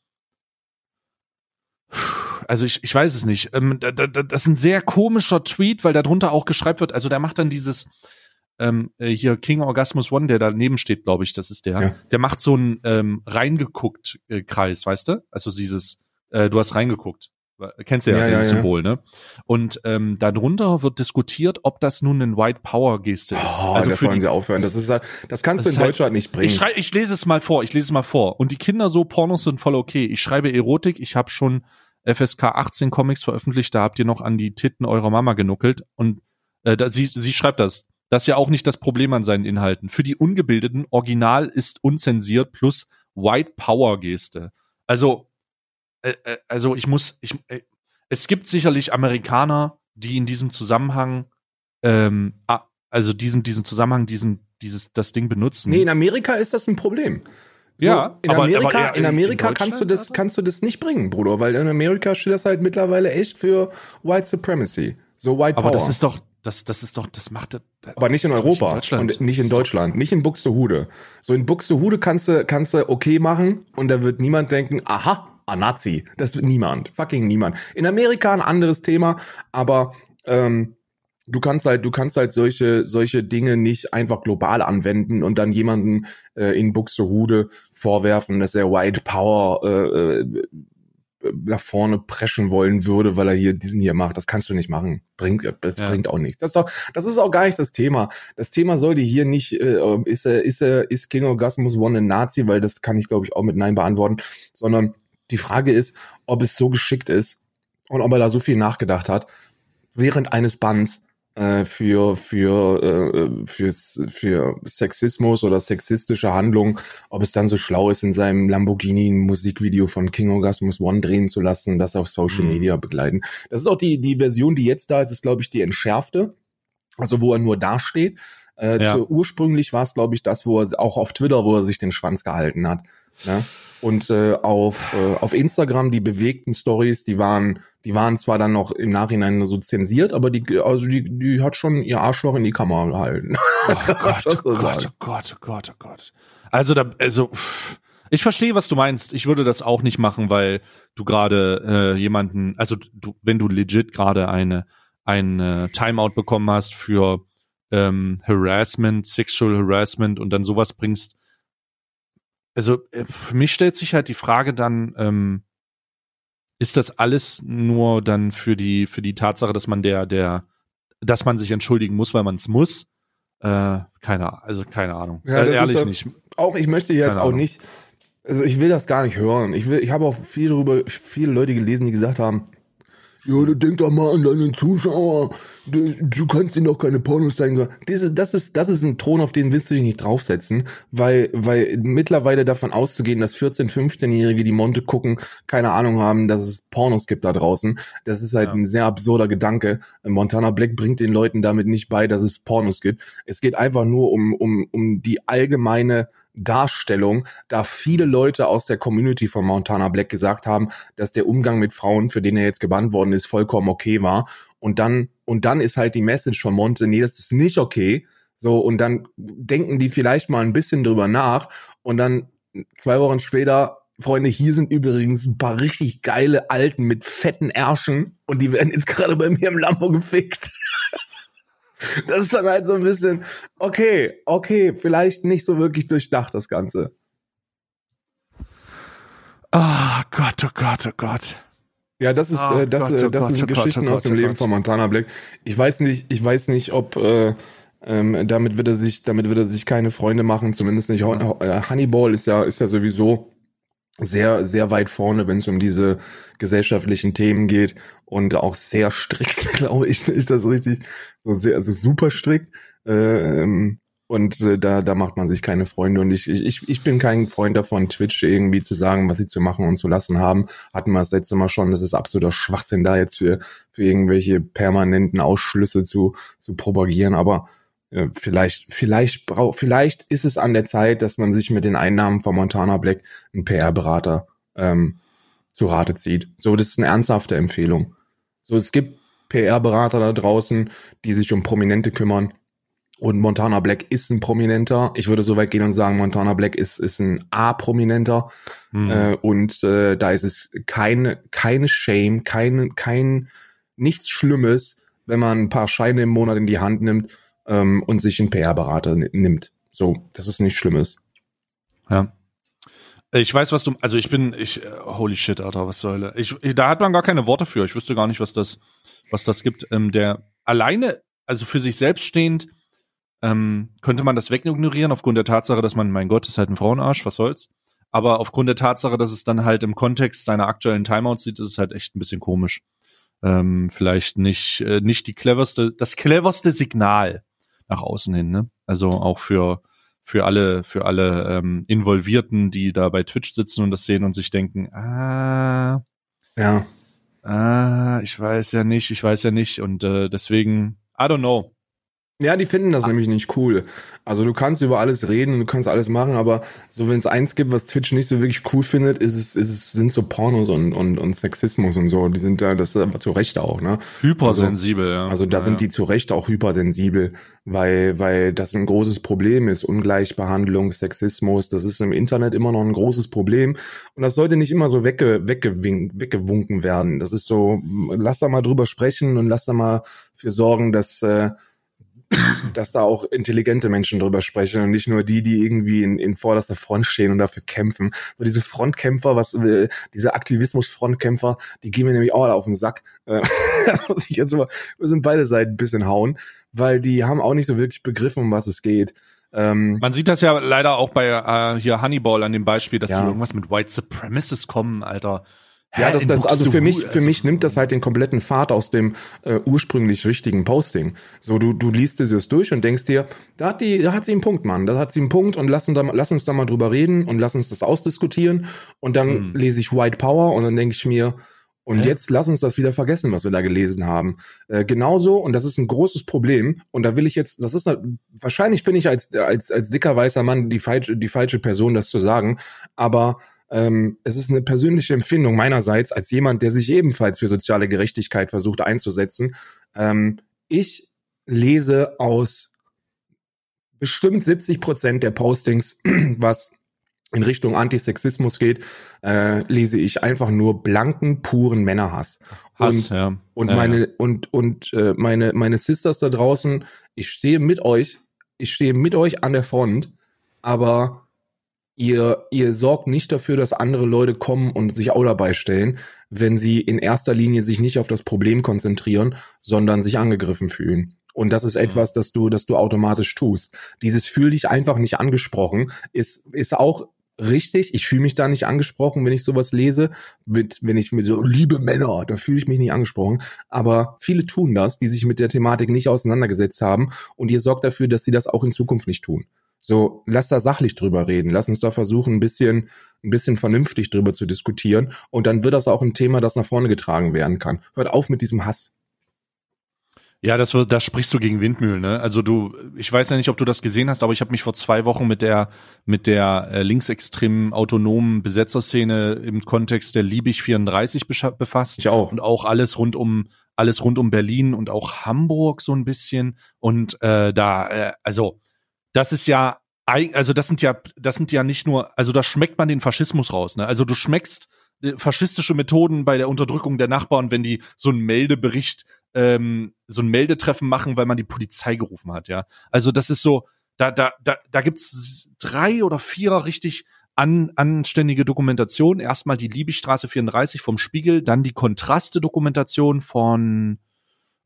also ich, ich weiß es nicht. Ähm, da, da, das ist ein sehr komischer Tweet, weil darunter auch geschrieben wird, also der macht dann dieses ähm, äh, hier King Orgasmus One, der daneben steht, glaube ich, das ist der. Ja. Der macht so einen ähm, reingeguckt äh, Kreis, weißt du? Also dieses, äh, du hast reingeguckt. Kennst du ja, Ja, dieses ja. Symbol, ne? Und ähm, darunter wird diskutiert, ob das nun eine White Power Geste ist. Oh, also das sollen die, sie aufhören. Das ist halt, das kannst Das du in halt- Deutschland nicht bringen. ich, schrei, ich lese es mal vor, ich lese es mal vor. Und die Kinder so, Pornos sind voll okay. Ich schreibe Erotik, ich habe schon FSK 18 Comics veröffentlicht, da habt ihr noch an die Titten eurer Mama genuckelt. Und äh, da, sie, sie schreibt das. Das ist ja auch nicht das Problem an seinen Inhalten. Für die Ungebildeten, Original ist unzensiert plus White Power Geste. Also, äh, äh, also ich muss, ich, äh, es gibt sicherlich Amerikaner, die in diesem Zusammenhang, ähm, also diesen, diesen Zusammenhang, diesen, dieses, das Ding benutzen. Nee, in Amerika ist das ein Problem. So, Ja, in aber- Amerika, aber eher in in Amerika kannst du das, aber? kannst du das nicht bringen, Bruder, weil in Amerika steht das halt mittlerweile echt für White Supremacy. So White aber Power. das ist doch, das, das ist doch, das macht, aber nicht in das Europa Deutschland. und nicht in Das ist doch- Deutschland, nicht in Buxtehude. So in Buxtehude kannst du, kannst du okay machen und da wird niemand denken, aha, Nazi. Das wird niemand, fucking niemand. In Amerika ein anderes Thema, aber ähm, du kannst halt, du kannst halt solche, solche Dinge nicht einfach global anwenden und dann jemanden äh, in Buxtehude vorwerfen, dass er White Power äh, äh, nach vorne preschen wollen würde, weil er hier diesen hier macht. Das kannst du nicht machen. Bringt, das Ja. bringt auch nichts. Das ist auch, das ist auch gar nicht das Thema. Das Thema sollte hier nicht, äh, ist er, ist er, ist King Orgasmus One ein Nazi, weil das kann ich, glaube ich, auch mit Nein beantworten, sondern die Frage ist, ob es so geschickt ist und ob er da so viel nachgedacht hat, während eines Bands äh, für für äh, fürs, für Sexismus oder sexistische Handlungen, ob es dann so schlau ist, in seinem Lamborghini ein Musikvideo von King Orgasmus One drehen zu lassen und das auf Social Mhm. Media begleiten. Das ist auch die die Version, die jetzt da ist, ist glaube ich die entschärfte, also wo er nur dasteht. Äh, Ja. zu, ursprünglich war es glaube ich das, wo er auch auf Twitter, wo er sich den Schwanz gehalten hat. Ne? Und äh, auf, äh, auf Instagram die bewegten Stories, die waren, die waren zwar dann noch im Nachhinein so zensiert, aber die, also die, die hat schon ihr Arschloch in die Kamera gehalten. Oh <laughs> Gott, oh Gott, oh Gott, oh Gott, oh Gott. Also da, also pff, ich verstehe, was du meinst. Ich würde das auch nicht machen, weil du gerade äh, jemanden, also du, wenn du legit gerade eine ein äh, Timeout bekommen hast für ähm, Harassment, Sexual Harassment und dann sowas bringst. Also äh, für mich stellt sich halt die Frage dann, ähm, ist das alles nur dann für die für die Tatsache, dass man der der dass man sich entschuldigen muss, weil man es muss? Äh, keine, also keine Ahnung. Ja, äh, ehrlich ja- nicht. Auch ich möchte jetzt Keine auch Ahnung. nicht, also ich will das gar nicht hören. Ich will, ich habe auch viel darüber, viele Leute gelesen, die gesagt haben, ja, du denk doch mal an deinen Zuschauer, du, du kannst ihnen doch keine Pornos zeigen. Diese, das ist, das ist ein Thron, auf den willst du dich nicht draufsetzen, weil, weil mittlerweile davon auszugehen, dass 14-, 15-Jährige, die Monte gucken, keine Ahnung haben, dass es Pornos gibt da draußen. Das ist halt Ja. ein sehr absurder Gedanke. Montana Black bringt den Leuten damit nicht bei, dass es Pornos gibt. Es geht einfach nur um, um, um die allgemeine Darstellung, da viele Leute aus der Community von Montana Black gesagt haben, dass der Umgang mit Frauen, für den er jetzt gebannt worden ist, vollkommen okay war. Und dann, und dann ist halt die Message von Monte, nee, das ist nicht okay. So, und dann denken die vielleicht mal ein bisschen drüber nach und dann zwei Wochen später, Freunde, hier sind übrigens ein paar richtig geile Alten mit fetten Ärschen und die werden jetzt gerade bei mir im Lambo gefickt. <laughs> <laughs> Das ist dann halt so ein bisschen, okay, okay, vielleicht nicht so wirklich durchdacht, das Ganze. Ah Gott, oh Gott, oh Gott. Ja, das ist, Oh äh, das, Gott, äh, oh das Gott, sind oh Gott, Geschichten oh aus dem oh Leben von Montana Black. Ich weiß nicht, ich weiß nicht, ob äh, ähm, damit wird er sich, damit wird er sich keine Freunde machen, zumindest nicht. Äh, Honeyball ist ja, ist ja sowieso sehr, sehr weit vorne, wenn es um diese gesellschaftlichen Themen geht und auch sehr strikt, <laughs> glaube ich, ist das richtig, so sehr, also super strikt. Äh, ähm, und äh, da, da macht man sich keine Freunde. Und ich, ich, ich bin kein Freund davon, Twitch irgendwie zu sagen, was sie zu machen und zu lassen haben. Hatten wir das letzte Mal schon. Das ist absoluter Schwachsinn, da jetzt für, für irgendwelche permanenten Ausschlüsse zu, zu propagieren. Aber äh, vielleicht, vielleicht braucht, vielleicht ist es an der Zeit, dass man sich mit den Einnahmen von Montana Black einen PR-Berater ähm, zu Rate zieht. So, das ist eine ernsthafte Empfehlung. So, es gibt PR-Berater da draußen, die sich um Prominente kümmern. Und Montana Black ist ein Prominenter. Ich würde so weit gehen und sagen, Montana Black ist, ist ein A-Prominenter. Hm. Äh, und äh, da ist es keine, keine Shame, keine, kein, nichts Schlimmes, wenn man ein paar Scheine im Monat in die Hand nimmt ähm, und sich einen PR-Berater nimmt. So, das ist nichts Schlimmes. Ja. Ich weiß, was du, also ich bin, ich, äh, holy shit, Alter, was soll ich, da hat man gar keine Worte für. Ich wüsste gar nicht, was das, was das gibt. Ähm, der alleine, also für sich selbst stehend, ähm, könnte man das wegignorieren aufgrund der Tatsache, dass man, mein Gott, ist halt ein Frauenarsch, was soll's. Aber aufgrund der Tatsache, dass es dann halt im Kontext seiner aktuellen Timeouts sieht, ist es halt echt ein bisschen komisch. Ähm, vielleicht nicht, äh, nicht die cleverste, das cleverste Signal nach außen hin, ne? Also auch für, für alle, für alle ähm, Involvierten, die da bei Twitch sitzen und das sehen und sich denken, ah, Ja. Ah, ich weiß ja nicht, ich weiß ja nicht. Und äh, deswegen, I don't know. Ja, die finden das nämlich nicht cool. Also du kannst über alles reden, du kannst alles machen, aber so wenn es eins gibt, was Twitch nicht so wirklich cool findet, ist es, ist es sind so Pornos und, und, und Sexismus und so. Die sind da, das ist aber zu Recht auch, ne? Hypersensibel, ja. Also da ja, sind die zu Recht auch hypersensibel, weil, weil das ein großes Problem ist. Ungleichbehandlung, Sexismus, das ist im Internet immer noch ein großes Problem. Und das sollte nicht immer so wegge, weggewink, weggewunken werden. Das ist so, lass da mal drüber sprechen und lass da mal für sorgen, dass, äh, dass da auch intelligente Menschen drüber sprechen und nicht nur die, die irgendwie in, in vorderster Front stehen und dafür kämpfen. So diese Frontkämpfer, was äh, diese Aktivismus-Frontkämpfer, die gehen mir nämlich auch alle auf den Sack. Äh, <laughs> das muss ich jetzt mal, müssen beide Seiten ein bisschen hauen, weil die haben auch nicht so wirklich begriffen, um was es geht. Ähm, Man sieht das ja leider auch bei äh, hier Honeyball an dem Beispiel, dass Ja. die irgendwas mit White Supremacists kommen, Alter. Ja, das, das, also für mich, für Buxtehude, mich nimmt das halt den kompletten Pfad aus dem äh, ursprünglich richtigen Posting. So, du, du liest dieses durch und denkst dir, da hat die, da hat sie einen Punkt, Mann, da hat sie einen Punkt und lass uns da, mal- lass uns da mal drüber reden und lass uns das ausdiskutieren. Und dann Hm. lese ich White Power und dann denke ich mir, und Hä? jetzt lass uns das wieder vergessen, was wir da gelesen haben. Äh, genauso, und das ist ein großes Problem, und da will ich jetzt, das ist, eine- wahrscheinlich bin ich als, als, als dicker weißer Mann die falsche, die falsche Person, das zu sagen, aber ähm, es ist eine persönliche Empfindung meinerseits als jemand, der sich ebenfalls für soziale Gerechtigkeit versucht einzusetzen. Ähm, ich lese aus bestimmt 70 Prozent der Postings, <clears throat> was in Richtung Antisexismus geht, äh, lese ich einfach nur blanken, puren Männerhass. Hass, und, ja. und Ja, meine ja. und und äh, meine meine Sisters da draußen, ich stehe mit euch, ich stehe mit euch an der Front, aber ihr ihr sorgt nicht dafür, dass andere Leute kommen und sich auch dabei stellen, wenn sie in erster Linie sich nicht auf das Problem konzentrieren, sondern sich angegriffen fühlen. Und das ist etwas, das du, das du automatisch tust. Dieses fühl dich einfach nicht angesprochen ist, ist auch richtig. Ich fühle mich da nicht angesprochen, wenn ich sowas lese. Mit, wenn ich mit so, liebe Männer, da fühle ich mich nicht angesprochen. Aber viele tun das, die sich mit der Thematik nicht auseinandergesetzt haben. Und ihr sorgt dafür, dass sie das auch in Zukunft nicht tun. So, lass da sachlich drüber reden. Lass uns da versuchen, ein bisschen, ein bisschen vernünftig drüber zu diskutieren. Und dann wird das auch ein Thema, das nach vorne getragen werden kann. Hört auf mit diesem Hass. Ja, das, wird- da sprichst du gegen Windmühlen, ne? Also du, ich weiß ja nicht, ob du das gesehen hast, aber ich habe mich vor zwei Wochen mit der mit der äh, linksextremen autonomen Besetzerszene im Kontext der Liebig 34 bescha- befasst Ich auch. und auch alles rund um alles rund um Berlin und auch Hamburg so ein bisschen und äh, da äh, also das ist ja also das sind ja das sind ja nicht nur also da schmeckt man den Faschismus raus, ne? Also du schmeckst äh, faschistische Methoden bei der Unterdrückung der Nachbarn, wenn die so einen Meldebericht ähm, so ein Meldetreffen machen, weil man die Polizei gerufen hat, ja. Also das ist so, da, da, da, da gibt's drei oder vier richtig an, anständige Dokumentationen. Erstmal die Liebigstraße 34 vom Spiegel, dann die Kontraste-Dokumentation von,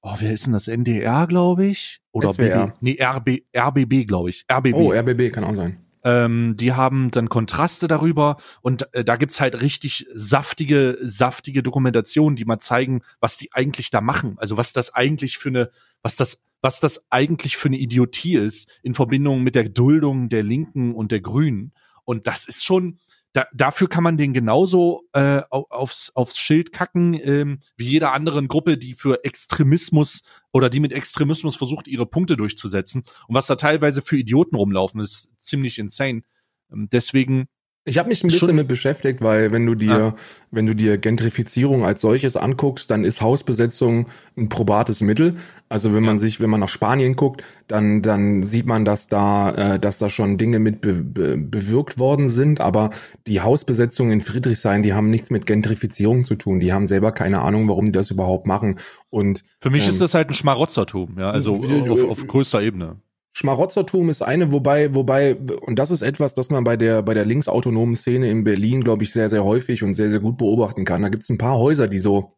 oh, wer ist denn das? NDR, glaube ich? Oder SWR. BD? Nee, RB, RBB, glaube ich. RBB. Oh, RBB kann auch sein. Ähm, die haben dann Kontraste darüber und äh, da gibt's halt richtig saftige, saftige Dokumentationen, die mal zeigen, was die eigentlich da machen. Also was das eigentlich für eine, was das, was das eigentlich für eine Idiotie ist in Verbindung mit der Duldung der Linken und der Grünen. Und das ist schon, da, dafür kann man den genauso äh, au- aufs, aufs Schild kacken, ähm, wie jeder anderen Gruppe, die für Extremismus oder die mit Extremismus versucht, ihre Punkte durchzusetzen. Und was da teilweise für Idioten rumlaufen, ist ziemlich insane. Ähm, Deswegen, Ich habe mich ein bisschen Schon- mit beschäftigt, weil wenn du dir, Ah. wenn du dir Gentrifizierung als solches anguckst, dann ist Hausbesetzung ein probates Mittel. Also wenn man sich, wenn man nach Spanien guckt, dann dann sieht man, dass da, äh, dass da schon Dinge mit be be bewirkt worden sind. Aber die Hausbesetzungen in Friedrichshain, die haben nichts mit Gentrifizierung zu tun. Die haben selber keine Ahnung, warum die das überhaupt machen. Und für mich Ähm, ist das halt ein Schmarotzertum, ja, also äh, auf, auf größter Ebene. Schmarotzertum ist eine, wobei, wobei, und das ist etwas, das man bei der, bei der linksautonomen Szene in Berlin, glaube ich, sehr, sehr häufig und sehr, sehr gut beobachten kann. Da gibt es ein paar Häuser, die so,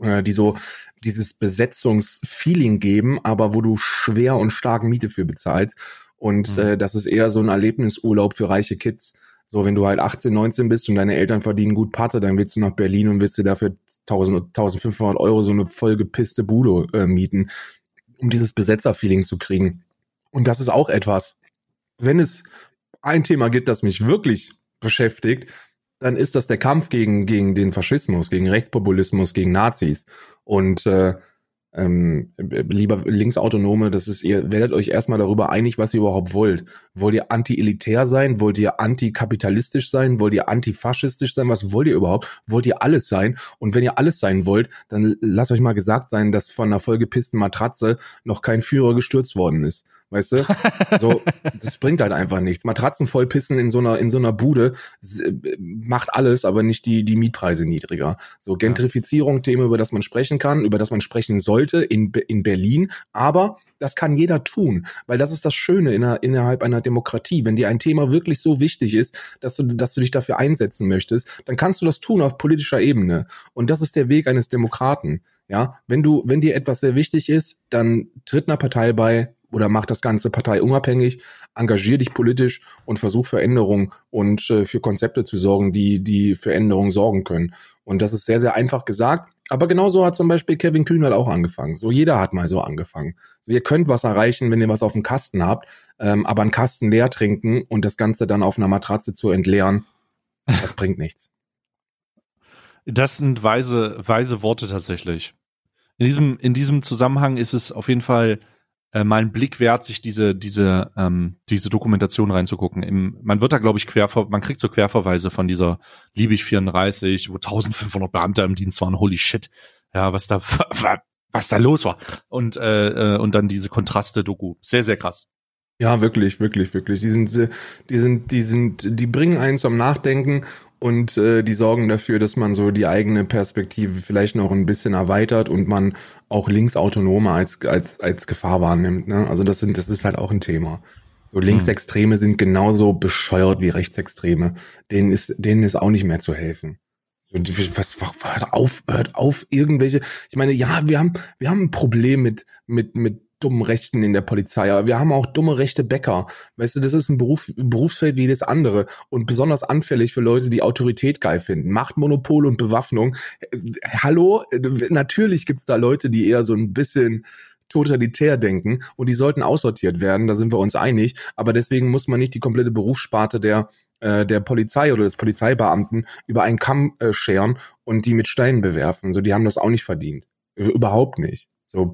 äh, die so dieses Besetzungsfeeling geben, aber wo du schwer und stark Miete für bezahlst. Und mhm. äh, das ist eher so ein Erlebnisurlaub für reiche Kids. So, wenn du halt 18, 19 bist und deine Eltern verdienen gut Patte, dann willst du nach Berlin und willst dir dafür 1000, 1500 Euro so eine vollgepisste Bude äh, mieten, um dieses Besetzerfeeling zu kriegen. Und das ist auch etwas, wenn es ein Thema gibt, das mich wirklich beschäftigt, dann ist das der Kampf gegen, gegen den Faschismus, gegen Rechtspopulismus, gegen Nazis. Und äh, ähm, lieber Linksautonome, das ist, ihr werdet euch erstmal darüber einig, was ihr überhaupt wollt. Wollt ihr anti-elitär sein? Wollt ihr antikapitalistisch sein? Wollt ihr antifaschistisch sein? Was wollt ihr überhaupt? Wollt ihr alles sein? Und wenn ihr alles sein wollt, dann lasst euch mal gesagt sein, dass von einer vollgepissten Matratze noch kein Führer gestürzt worden ist. Weißt du? So, das bringt halt einfach nichts. Matratzen vollpissen in so einer, in so einer Bude macht alles, aber nicht die, die Mietpreise niedriger. So, Gentrifizierung, Thema, über das man sprechen kann, über das man sprechen sollte in, in Berlin. Aber das kann jeder tun, weil das ist das Schöne inner, innerhalb einer Demokratie. Wenn dir ein Thema wirklich so wichtig ist, dass du, dass du dich dafür einsetzen möchtest, dann kannst du das tun auf politischer Ebene. Und das ist der Weg eines Demokraten. Ja, wenn du, wenn dir etwas sehr wichtig ist, dann tritt einer Partei bei, oder mach das Ganze parteiunabhängig, engagier dich politisch und versuch Veränderungen und äh, für Konzepte zu sorgen, die, die für Änderungen sorgen können. Und das ist sehr, sehr einfach gesagt. Aber genauso hat zum Beispiel Kevin Kühnert auch angefangen. So jeder hat mal so angefangen. So ihr könnt was erreichen, wenn ihr was auf dem Kasten habt, ähm, aber einen Kasten leer trinken und das Ganze dann auf einer Matratze zu entleeren, das bringt nichts. Das sind weise, weise Worte tatsächlich. In diesem, in diesem Zusammenhang ist es auf jeden Fall äh, mal ein Blick wert, sich diese, diese, ähm, diese Dokumentation reinzugucken. Im, man wird da, glaube ich, quer, man kriegt so Querverweise von dieser Liebig 34, wo 1500 Beamte im Dienst waren, holy shit. Ja, was da, <laughs> was da los war. Und, äh, äh, und dann diese Kontraste-Doku. Sehr, sehr krass. Ja, wirklich, wirklich, wirklich. Die sind, die sind, die sind, die bringen einen zum Nachdenken und äh, die sorgen dafür, dass man so die eigene Perspektive vielleicht noch ein bisschen erweitert und man auch Linksautonome als, als, als Gefahr wahrnimmt. Ne? Also das sind, das ist halt auch ein Thema. So Linksextreme hm. sind genauso bescheuert wie Rechtsextreme. Denen ist, denen ist auch nicht mehr zu helfen. So, was, was, hört auf, hört auf, irgendwelche. Ich meine, ja, wir haben, wir haben ein Problem mit, mit, mit dummen Rechten in der Polizei, aber wir haben auch dumme rechte Bäcker. Weißt du, das ist ein Beruf, Berufsfeld wie jedes andere und besonders anfällig für Leute, die Autorität geil finden. Machtmonopol und Bewaffnung. Äh, hallo, natürlich gibt's da Leute, die eher so ein bisschen totalitär denken und die sollten aussortiert werden, da sind wir uns einig, aber deswegen muss man nicht die komplette Berufssparte der äh, der Polizei oder des Polizeibeamten über einen Kamm äh, scheren und die mit Steinen bewerfen. So, die haben das auch nicht verdient. Überhaupt nicht. So,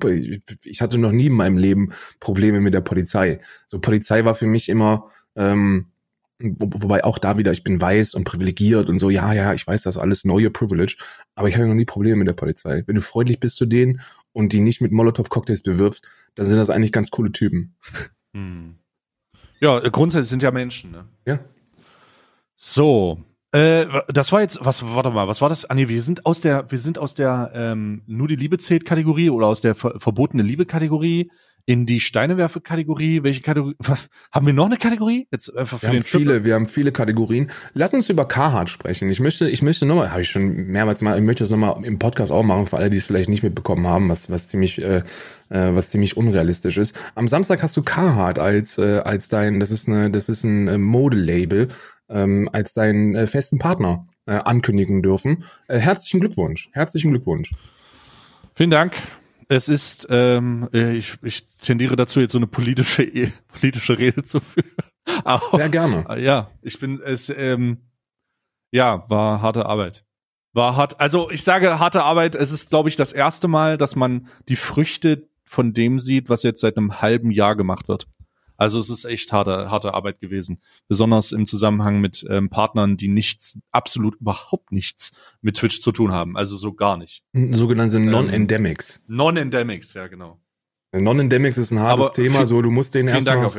ich hatte noch nie in meinem Leben Probleme mit der Polizei. So, Polizei war für mich immer, ähm, wo, wobei auch da wieder, ich bin weiß und privilegiert und so, ja, ja, ich weiß das alles, neue Privilege, aber ich habe noch nie Probleme mit der Polizei. Wenn du freundlich bist zu denen und die nicht mit Molotow-Cocktails bewirfst, dann sind das eigentlich ganz coole Typen. Hm. Ja, grundsätzlich sind ja Menschen, ne? Ja. So, äh, das war jetzt, was, warte mal, was war das? Ah nee, wir sind aus der, wir sind aus der ähm, nur die Liebe zählt Kategorie oder aus der ver verbotene Liebe Kategorie in die Steinewerfe-Kategorie. Welche Kategorie? <laughs> Was, haben wir noch eine Kategorie? Jetzt einfach für wir den haben viele, wir haben viele Kategorien. Lass uns über Carhartt sprechen. Ich möchte, ich möchte nochmal, habe ich schon mehrmals mal, ich möchte das nochmal im Podcast auch machen, für alle, die es vielleicht nicht mitbekommen haben, was, was ziemlich, äh, äh, was ziemlich unrealistisch ist. Am Samstag hast du Carhartt als, äh, als dein, das ist eine, das ist ein äh, Modelabel ähm, als deinen äh, festen Partner äh, ankündigen dürfen. Äh, herzlichen Glückwunsch. Herzlichen Glückwunsch. Vielen Dank. Es ist, ähm, äh, ich, ich tendiere dazu, jetzt so eine politische, <laughs> politische Rede zu führen. <laughs> Aber, Sehr gerne. Ja, ich bin es, ähm, ja, war harte Arbeit. War hart, also ich sage harte Arbeit, es ist, glaube ich, das erste Mal, dass man die Früchte von dem sieht, was jetzt seit einem halben Jahr gemacht wird. Also es ist echt harte, harte Arbeit gewesen. Besonders im Zusammenhang mit ähm, Partnern, die nichts, absolut überhaupt nichts mit Twitch zu tun haben. Also so gar nicht. Sogenannte ähm, Non-Endemics. Ähm, Non-Endemics, ja genau. Non-Endemics ist ein hartes Aber Thema, so du musst den erstmal,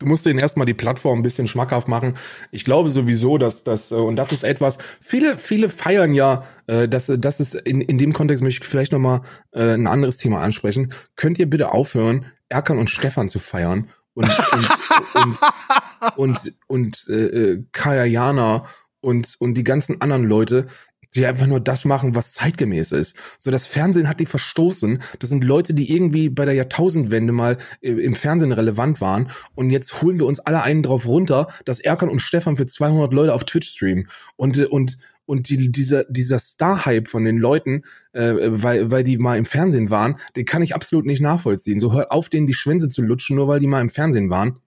du musst den erstmal die Plattform ein bisschen schmackhaft machen. Ich glaube sowieso, dass das und das ist etwas. Viele, viele feiern ja, äh, dass das ist in in dem Kontext möchte ich vielleicht noch mal äh, ein anderes Thema ansprechen. Könnt ihr bitte aufhören, Erkan und Stefan zu feiern und und und und, und äh, äh, Kaya Jana und und die ganzen anderen Leute, die einfach nur das machen, was zeitgemäß ist. So das Fernsehen hat die verstoßen. Das sind Leute, die irgendwie bei der Jahrtausendwende mal äh, im Fernsehen relevant waren und jetzt holen wir uns alle einen drauf runter, dass Erkan und Stefan für 200 Leute auf Twitch streamen und äh, und und die, dieser, dieser Star-Hype von den Leuten, äh, weil, weil die mal im Fernsehen waren, den kann ich absolut nicht nachvollziehen. So hört auf, denen die Schwänze zu lutschen, nur weil die mal im Fernsehen waren.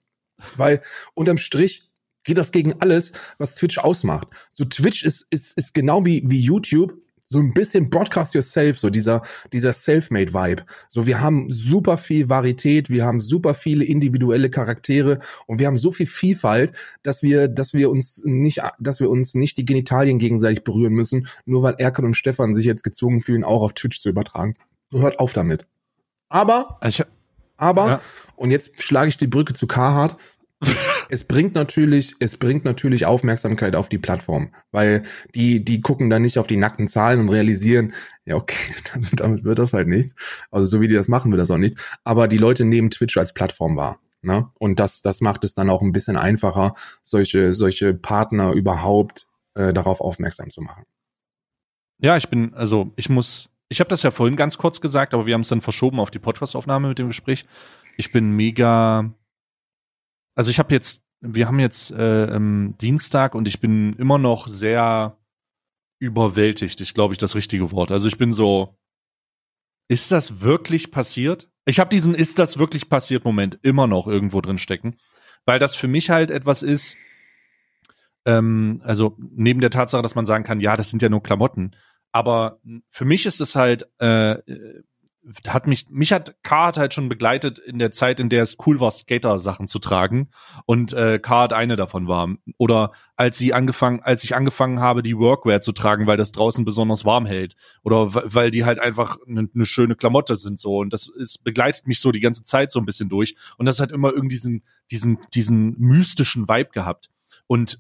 Weil unterm Strich geht das gegen alles, was Twitch ausmacht. So Twitch ist, ist, ist genau wie, wie YouTube so ein bisschen Broadcast Yourself, so dieser, dieser Selfmade-Vibe. So, wir haben super viel Varietät, wir haben super viele individuelle Charaktere und wir haben so viel Vielfalt, dass wir, dass wir uns nicht, dass wir uns nicht die Genitalien gegenseitig berühren müssen, nur weil Erkan und Stefan sich jetzt gezwungen fühlen, auch auf Twitch zu übertragen. Hört auf damit. Aber, Ich, aber, Ja. und jetzt schlage ich die Brücke zu Carhartt. <laughs> es bringt natürlich, es bringt natürlich Aufmerksamkeit auf die Plattform, weil die, die gucken dann nicht auf die nackten Zahlen und realisieren, ja, okay, <laughs> also damit wird das halt nichts. Also so wie die das machen, wird das auch nichts. Aber die Leute nehmen Twitch als Plattform wahr. Ne? Und das, das macht es dann auch ein bisschen einfacher, solche, solche Partner überhaupt äh, darauf aufmerksam zu machen. ja, ich bin, also ich muss, ich habe das ja vorhin ganz kurz gesagt, aber wir haben es dann verschoben auf die Podcast-Aufnahme mit dem Gespräch. Ich bin mega, also ich habe jetzt, wir haben jetzt äh, ähm, Dienstag und ich bin immer noch sehr überwältigt, ich glaube ich das richtige Wort. Also ich bin so, ist das wirklich passiert? Ich habe diesen ist das wirklich passiert Moment immer noch irgendwo drin stecken, weil das für mich halt etwas ist, ähm, also neben der Tatsache, dass man sagen kann, ja, das sind ja nur Klamotten, aber für mich ist es halt, äh, äh, hat mich, mich hat Card halt schon begleitet in der Zeit, in der es cool war, Skater-Sachen zu tragen und äh, Card eine davon war. Oder als sie angefangen, als ich angefangen habe, die Workwear zu tragen, weil das draußen besonders warm hält. Oder weil die halt einfach eine ne schöne Klamotte sind so. Und das ist, begleitet mich so die ganze Zeit so ein bisschen durch. Und das hat immer irgendwie diesen, diesen, diesen mystischen Vibe gehabt. Und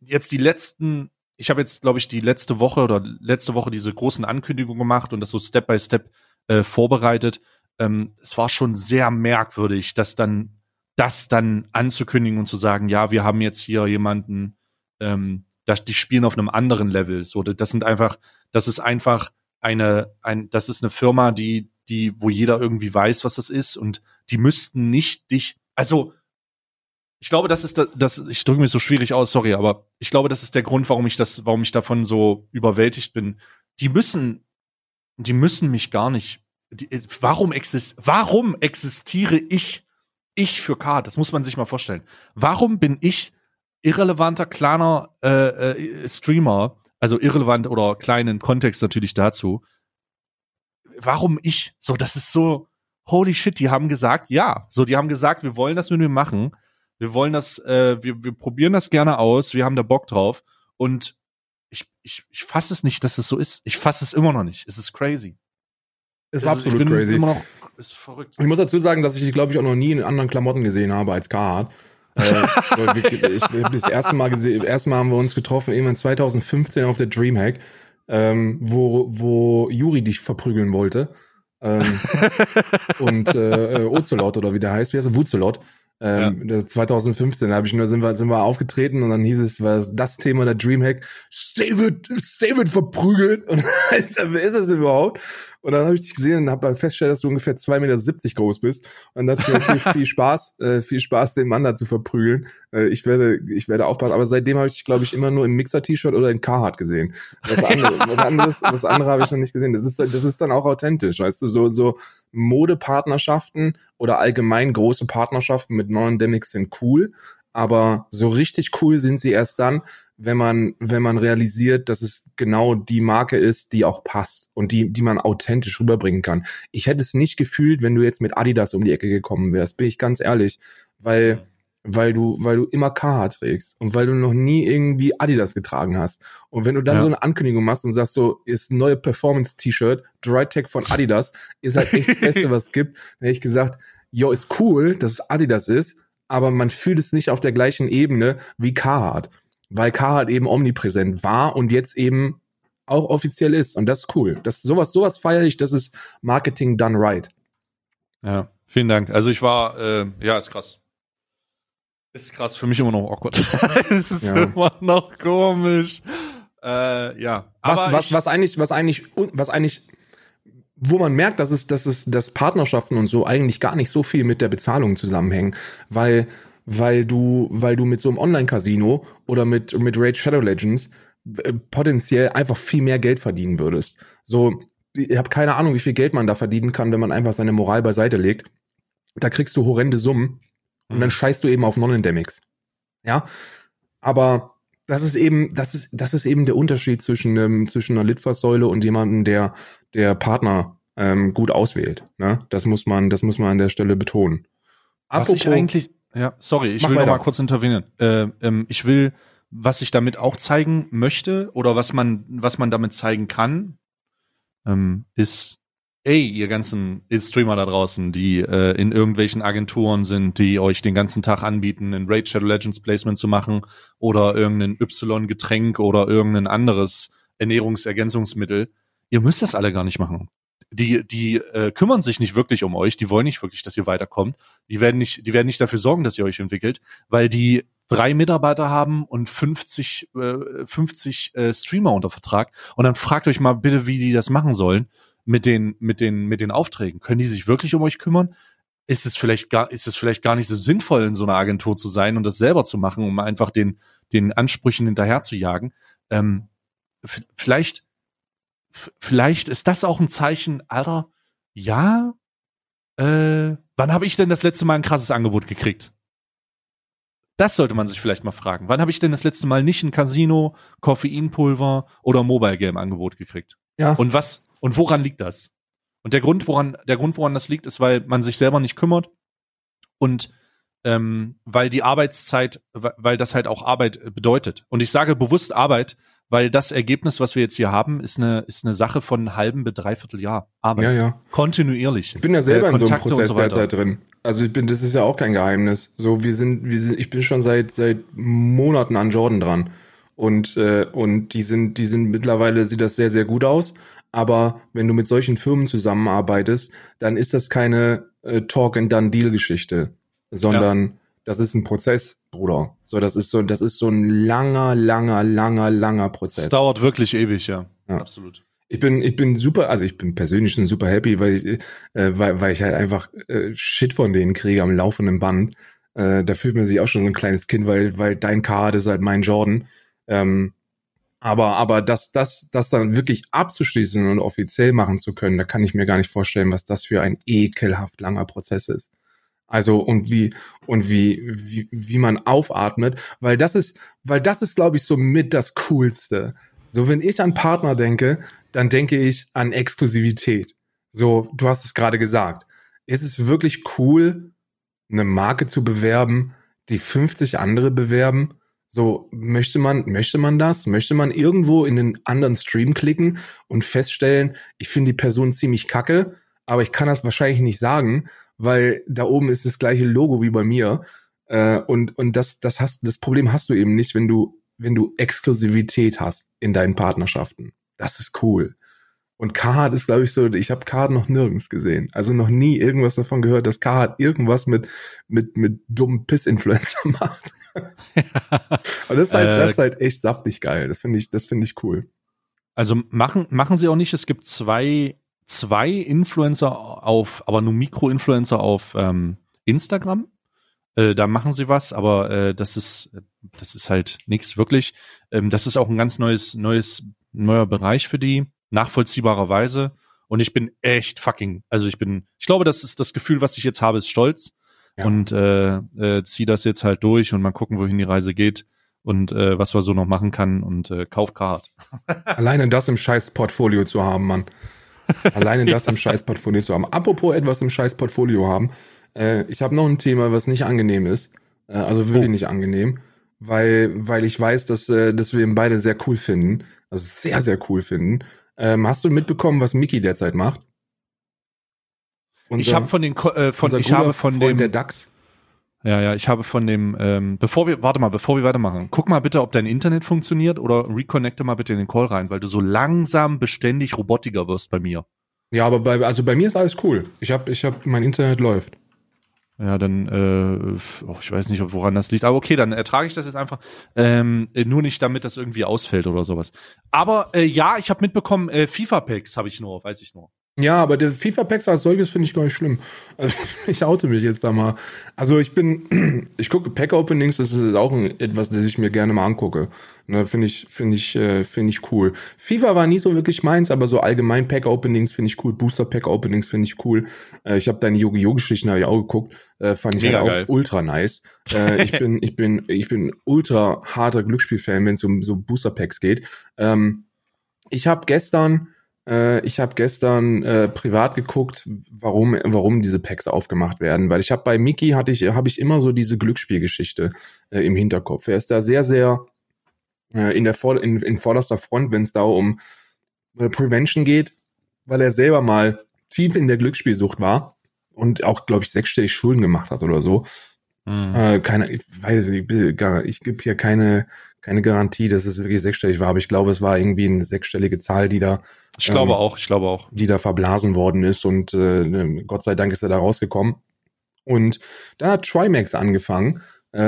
jetzt die letzten, ich habe jetzt, glaube ich, die letzte Woche oder letzte Woche diese großen Ankündigungen gemacht und das so Step by Step äh, vorbereitet. Ähm, es war schon sehr merkwürdig, dass dann das dann anzukündigen und zu sagen, ja, wir haben jetzt hier jemanden, ähm, das, die spielen auf einem anderen Level. So, das sind einfach, das ist einfach eine, ein, das ist eine Firma, die, die, wo jeder irgendwie weiß, was das ist und die müssten nicht dich, also ich glaube, das ist das, das ich drücke mich so schwierig aus, sorry, aber ich glaube, das ist der Grund, warum ich das, warum ich davon so überwältigt bin. Die müssen, die müssen mich gar nicht. Die, warum exist, warum existiere ich, ich für K? Das muss man sich mal vorstellen. Warum bin ich irrelevanter kleiner äh, äh, Streamer, also irrelevant oder kleinen Kontext natürlich dazu? Warum ich? So, das ist so holy shit. Die haben gesagt, ja, so, die haben gesagt, wir wollen das mit mir machen. Wir wollen das, äh, wir, wir probieren das gerne aus, wir haben da Bock drauf. Und ich, ich, ich fasse es nicht, dass es so ist. Ich fasse es immer noch nicht. Es ist crazy. Ist Es absolut ich bin crazy. Immer noch, ist verrückt. Ich muss dazu sagen, dass ich dich, glaube ich, auch noch nie in anderen Klamotten gesehen habe als Carhartt. äh, <laughs> ich, das erste Mal gesehen, erste Mal haben wir uns getroffen, irgendwann 2015 auf der Dreamhack, ähm, wo, wo Juri dich verprügeln wollte. Ähm, <laughs> und äh, äh, Ocelot oder wie der heißt, wie heißt er? Wuzelot. Ähm, das 2015 da hab ich nur sind wir sind wir aufgetreten und dann hieß es war das Thema der Dreamhack. David David verprügelt. <laughs> Und wer ist das überhaupt und dann habe ich dich gesehen und habe festgestellt, dass du ungefähr 2,70 Meter groß bist. Und dann dachte ich mir, okay, <laughs> viel Spaß äh, viel Spaß den Mann da zu verprügeln. Äh, ich werde ich werde aufpassen. Aber seitdem habe ich dich glaube ich immer nur im Mixer T-Shirt oder in Carhartt gesehen. Was anderes <laughs> was anderes was andere habe ich noch nicht gesehen. Das ist das ist dann auch authentisch weißt du? So so Modepartnerschaften oder allgemein große Partnerschaften mit neuen Demics sind cool, aber so richtig cool sind sie erst dann, wenn man, wenn man realisiert, dass es genau die Marke ist, die auch passt und die, die man authentisch rüberbringen kann. Ich hätte es nicht gefühlt, wenn du jetzt mit Adidas um die Ecke gekommen wärst, bin ich ganz ehrlich, weil, weil du, weil du immer KH trägst und weil du noch nie irgendwie Adidas getragen hast. Und wenn du dann Ja. so eine Ankündigung machst und sagst so, ist neue Performance-T-Shirt, Dry Tech von Adidas, ist halt echt das <laughs> Beste, was es gibt, dann hätte ich gesagt, yo, ist cool, dass es Adidas ist, aber man fühlt es nicht auf der gleichen Ebene wie Carhartt, weil Carhartt eben omnipräsent war und jetzt eben auch offiziell ist und das ist cool. Das sowas sowas feiere ich, das ist Marketing done right. Ja, Vielen Dank. Also ich war, äh, ja, ist krass. Ist krass, für mich immer noch awkward. <laughs> es ist Ja. immer noch komisch. Äh, ja. Was, Aber was, ich, was eigentlich, was eigentlich, was eigentlich, wo man merkt, dass es, dass es, dass Partnerschaften und so eigentlich gar nicht so viel mit der Bezahlung zusammenhängen, weil, weil du, weil du mit so einem Online-Casino oder mit, mit Raid Shadow Legends äh, potenziell einfach viel mehr Geld verdienen würdest. So, ich habe keine Ahnung, wie viel Geld man da verdienen kann, wenn man einfach seine Moral beiseite legt. Da kriegst du horrende Summen und dann Mhm. scheißt du eben auf Non-Endemics. Ja, aber das ist eben, das ist, das ist eben der Unterschied zwischen, ähm, zwischen einer Litfaßsäule und jemandem, der, der Partner ähm, gut auswählt. Ne? Das muss man, das muss man an der Stelle betonen. was ich eigentlich, ja, sorry, ich Mach will noch weiter. mal kurz intervenieren. Äh, ähm, ich will, was ich damit auch zeigen möchte oder was man, was man damit zeigen kann, ähm, ist, ey, ihr ganzen Streamer da draußen, die äh, in irgendwelchen Agenturen sind, die euch den ganzen Tag anbieten, ein Raid Shadow Legends Placement zu machen oder irgendein Y-Getränk oder irgendein anderes Ernährungsergänzungsmittel. Ihr müsst das alle gar nicht machen. Die, die äh, kümmern sich nicht wirklich um euch, die wollen nicht wirklich, dass ihr weiterkommt. Die werden nicht, die werden nicht dafür sorgen, dass ihr euch entwickelt, weil die drei Mitarbeiter haben und 50, äh, 50 äh, Streamer unter Vertrag. Und dann fragt euch mal bitte, wie die das machen sollen mit den, mit den, mit den Aufträgen. Können die sich wirklich um euch kümmern? Ist es vielleicht gar, ist es vielleicht gar nicht so sinnvoll, in so einer Agentur zu sein und das selber zu machen, um einfach den, den Ansprüchen hinterher zu jagen? Ähm, vielleicht, vielleicht ist das auch ein Zeichen, Alter, ja, äh, wann habe ich denn das letzte Mal ein krasses Angebot gekriegt? Das sollte man sich vielleicht mal fragen. Wann habe ich denn das letzte Mal nicht ein Casino, Koffeinpulver oder Mobile Game Angebot gekriegt? Ja. Und was und woran liegt das? Und der Grund, woran der Grund, woran das liegt, ist, weil man sich selber nicht kümmert und ähm, weil die Arbeitszeit, weil das halt auch Arbeit bedeutet. Und ich sage bewusst Arbeit, weil das Ergebnis, was wir jetzt hier haben, ist eine ist eine Sache von einem halben bis dreiviertel Jahr Arbeit. Ja, ja. Kontinuierlich. Ich bin ja selber Äh, in so einem Prozess so weiter. derzeit drin. Also ich bin, das ist ja auch kein Geheimnis. So, wir sind, wir sind, ich bin schon seit seit Monaten an Jordan dran. Und, äh, und die sind, die sind mittlerweile sieht das sehr, sehr gut aus. Aber wenn du mit solchen Firmen zusammenarbeitest, dann ist das keine äh, Talk and Done Deal Geschichte, sondern das ist ein Prozess, Bruder. So, das ist so, das ist so ein langer, langer, langer, langer Prozess. Es dauert wirklich ewig, ja. Ja. Absolut. Ich bin, ich bin super, also ich bin persönlich schon super happy, weil ich, äh, weil, weil ich halt einfach äh, Shit von denen kriege am laufenden Band. Äh, da fühlt man sich auch schon so ein kleines Kind, weil, weil dein Card ist halt mein Jordan. Ähm, aber, aber das, das, das dann wirklich abzuschließen und offiziell machen zu können, da kann ich mir gar nicht vorstellen, was das für ein ekelhaft langer Prozess ist. Also und wie und wie wie wie man aufatmet, weil das ist, weil das ist, glaube ich, so mit das Coolste. So wenn ich an Partner denke, dann denke ich an Exklusivität. So, du hast es gerade gesagt. Es ist wirklich cool, eine Marke zu bewerben, die 50 andere bewerben. So, möchte man, möchte man das? Möchte man irgendwo in den anderen Stream klicken und feststellen, ich finde die Person ziemlich kacke, aber ich kann das wahrscheinlich nicht sagen, weil da oben ist das gleiche Logo wie bei mir. Äh, und, und das, das hast, das Problem hast du eben nicht, wenn du, wenn du Exklusivität hast in deinen Partnerschaften. Das ist cool. Und Carhartt ist, glaube ich, so, ich habe Carhartt noch nirgends gesehen. Also noch nie irgendwas davon gehört, dass Carhartt irgendwas mit, mit, mit dummen Piss-Influencer <laughs> macht. Und das ist halt, Äh, das ist halt echt saftig geil. Das finde ich, das finde ich cool. Also machen, machen sie auch nicht. Es gibt zwei, zwei Influencer auf, aber nur Mikro-Influencer auf ähm, Instagram. Äh, da machen sie was, aber äh, das ist, das ist halt nichts wirklich. Ähm, das ist auch ein ganz neues, neues, neuer Bereich für die, nachvollziehbarerweise. Und ich bin echt fucking, also ich bin, ich glaube, das ist das Gefühl, was ich jetzt habe, ist Stolz. Ja. Und äh, äh, zieh das jetzt halt durch und mal gucken, wohin die Reise geht und äh, was wir so noch machen kann und äh, kauf Card. <laughs> Alleine das im scheiß Portfolio zu haben, Mann. <laughs> Alleine das im scheiß Portfolio zu haben. Apropos etwas im scheiß Portfolio haben. Äh, ich habe noch ein Thema, was nicht angenehm ist. Äh, also wirklich Oh. nicht angenehm. Weil, weil ich weiß, dass, äh, dass wir ihn beide sehr cool finden. Also sehr, sehr cool finden. Ähm, hast du mitbekommen, was Mickey derzeit macht? ich habe von den äh, von unser ich habe von Freund dem der DAX. Ja ja ich habe von dem ähm, bevor wir warte mal bevor wir weitermachen guck mal bitte ob dein Internet funktioniert oder reconnecte mal bitte in den Call rein weil du so langsam beständig robotiger wirst bei mir Ja, aber bei, also bei mir ist alles cool. Ich habe, ich habe, mein Internet läuft. Ja, dann, äh, oh, ich weiß nicht, woran das liegt. Aber okay, dann ertrage ich das jetzt einfach. Ähm, äh, nur nicht, damit das irgendwie ausfällt oder sowas. Aber äh, ja, ich habe mitbekommen, äh, FIFA-Packs habe ich nur, weiß ich nur. Ja, aber der FIFA-Packs als solches finde ich gar nicht schlimm. Also, <laughs> ich oute mich jetzt da mal. Also ich bin, <clears throat> ich gucke Pack-Openings, das ist auch ein, etwas, das ich mir gerne mal angucke. Ne, finde ich, finde ich, äh, finde ich cool. FIFA war nie so wirklich meins, aber so allgemein Pack-Openings finde ich cool. Booster-Pack-Openings finde ich cool. Äh, ich habe deine Yu-Gi-Oh!-Geschichten habe ich auch geguckt, äh, fand ich halt auch ultra nice. Ich bin, ich bin, ich bin ultra harter Glücksspiel-Fan, wenn es um so Booster-Packs geht. Ähm, ich habe gestern ich habe gestern äh, privat geguckt, warum warum diese Packs aufgemacht werden, weil ich habe bei Mickey hatte ich habe ich immer so diese Glücksspielgeschichte äh, im Hinterkopf. Er ist da sehr sehr äh, in der Vor in, in vorderster Front, wenn es da um äh, Prevention geht, weil er selber mal tief in der Glücksspielsucht war und auch glaube ich sechsstellig Schulden gemacht hat oder so. Mhm. Äh, keine, ich weiß nicht, ich gebe hier keine keine Garantie, dass es wirklich sechsstellig war, aber ich glaube, es war irgendwie eine sechsstellige Zahl, die da. Ich glaube ähm, auch, ich glaube auch. Die da verblasen worden ist und äh, Gott sei Dank ist er da rausgekommen. Und dann hat Trimax angefangen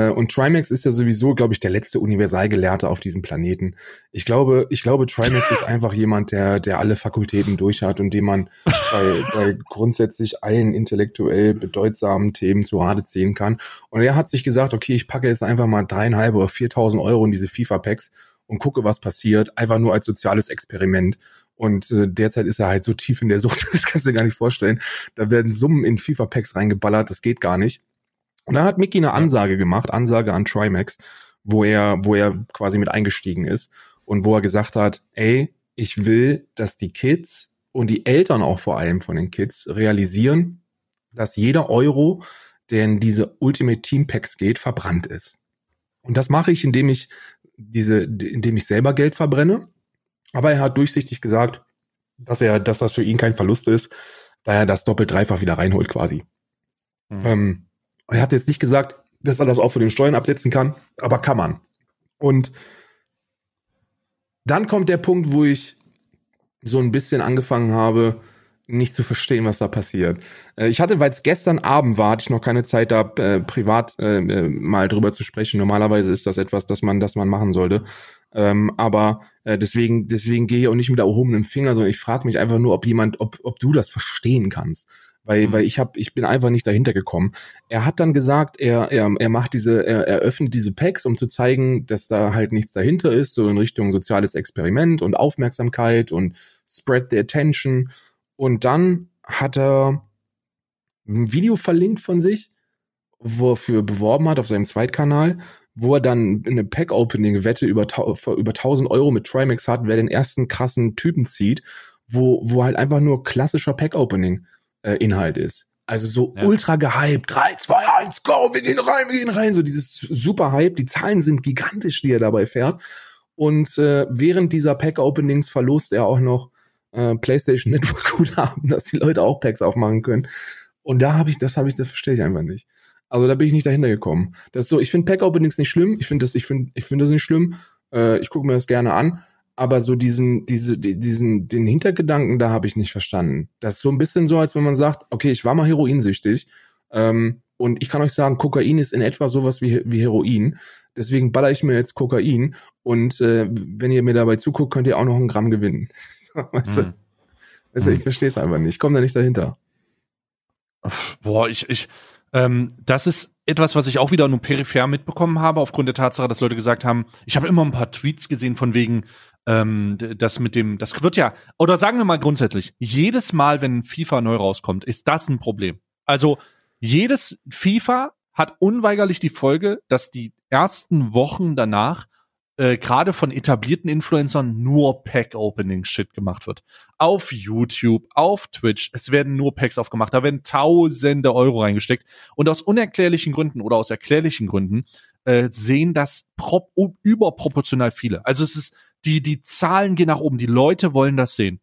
und Trimax ist ja sowieso, glaube ich, der letzte Universalgelehrte auf diesem Planeten. Ich glaube, ich glaube, Trimax ist <laughs> einfach jemand, der, der alle Fakultäten durch hat und dem man bei, bei grundsätzlich allen intellektuell bedeutsamen Themen zu Rate ziehen kann. Und er hat sich gesagt, okay, ich packe jetzt einfach mal dreieinhalb oder viertausend Euro in diese FIFA-Packs und gucke, was passiert. Einfach nur als soziales Experiment. Und äh, derzeit ist er halt so tief in der Sucht, <laughs> das kannst du dir gar nicht vorstellen. Da werden Summen in FIFA-Packs reingeballert, das geht gar nicht. Und dann hat Mickey eine Ansage gemacht, Ansage an Trimax, wo er, wo er quasi mit eingestiegen ist und wo er gesagt hat, ey, ich will, dass die Kids und die Eltern auch vor allem von den Kids realisieren, dass jeder Euro, der in diese Ultimate Team Packs geht, verbrannt ist. Und das mache ich, indem ich diese, indem ich selber Geld verbrenne. Aber er hat durchsichtig gesagt, dass er, dass das für ihn kein Verlust ist, da er das doppelt dreifach wieder reinholt quasi. Mhm. Ähm, er hat jetzt nicht gesagt, dass er das auch für den Steuern absetzen kann, aber kann man. Und dann kommt der Punkt, wo ich so ein bisschen angefangen habe, nicht zu verstehen, was da passiert. Äh, ich hatte, weil es gestern Abend war, hatte ich noch keine Zeit, da äh, privat äh, äh, mal drüber zu sprechen. Normalerweise ist das etwas, das man, das man machen sollte. Ähm, aber äh, deswegen, deswegen gehe ich auch nicht mit erhobenem Finger, sondern ich frage mich einfach nur, ob jemand, ob, ob du das verstehen kannst weil, mhm. weil ich habe, ich bin einfach nicht dahinter gekommen. Er hat dann gesagt, er, er, er macht diese, er, er öffnet diese Packs, um zu zeigen, dass da halt nichts dahinter ist, so in Richtung soziales Experiment und Aufmerksamkeit und spread the attention. Und dann hat er ein Video verlinkt von sich, wo er für beworben hat auf seinem Zweitkanal, wo er dann eine Pack-Opening-Wette über, über 1000 Euro mit Trimax hat, wer den ersten krassen Typen zieht, wo, wo halt einfach nur klassischer Pack-Opening äh, Inhalt ist. Also so ja. ultra gehypt. 3, 2, 1, go, wir gehen rein, wir gehen rein. So dieses super Hype. Die Zahlen sind gigantisch, die er dabei fährt. Und äh, während dieser Pack-Openings verlost er auch noch äh, PlayStation Network <laughs> Guthaben, dass die Leute auch Packs aufmachen können. Und da habe ich, das habe ich, das verstehe ich einfach nicht. Also da bin ich nicht dahinter gekommen. Das ist so, ich finde Pack-Openings nicht schlimm. Ich finde das, ich finde, ich finde das nicht schlimm. Äh, ich gucke mir das gerne an aber so diesen, diese, diesen, den Hintergedanken, da habe ich nicht verstanden. Das ist so ein bisschen so, als wenn man sagt, okay, ich war mal heroinsüchtig, ähm, und ich kann euch sagen, Kokain ist in etwa sowas wie, wie Heroin. Deswegen baller ich mir jetzt Kokain und äh, wenn ihr mir dabei zuguckt, könnt ihr auch noch ein Gramm gewinnen. <laughs> weißt du? Mhm. Weißt du, ich verstehe es einfach nicht. Ich komme da nicht dahinter. Boah, ich, ich, ähm, das ist etwas, was ich auch wieder nur peripher mitbekommen habe, aufgrund der Tatsache, dass Leute gesagt haben, ich habe immer ein paar Tweets gesehen von wegen, ähm, das mit dem, das wird ja, oder sagen wir mal grundsätzlich, jedes Mal, wenn FIFA neu rauskommt, ist das ein Problem. Also jedes FIFA hat unweigerlich die Folge, dass die ersten Wochen danach äh, gerade von etablierten Influencern nur Pack-Opening-Shit gemacht wird. Auf YouTube, auf Twitch, es werden nur Packs aufgemacht, da werden tausende Euro reingesteckt und aus unerklärlichen Gründen oder aus erklärlichen Gründen äh, sehen das prop überproportional viele. Also es ist, die, die Zahlen gehen nach oben, die Leute wollen das sehen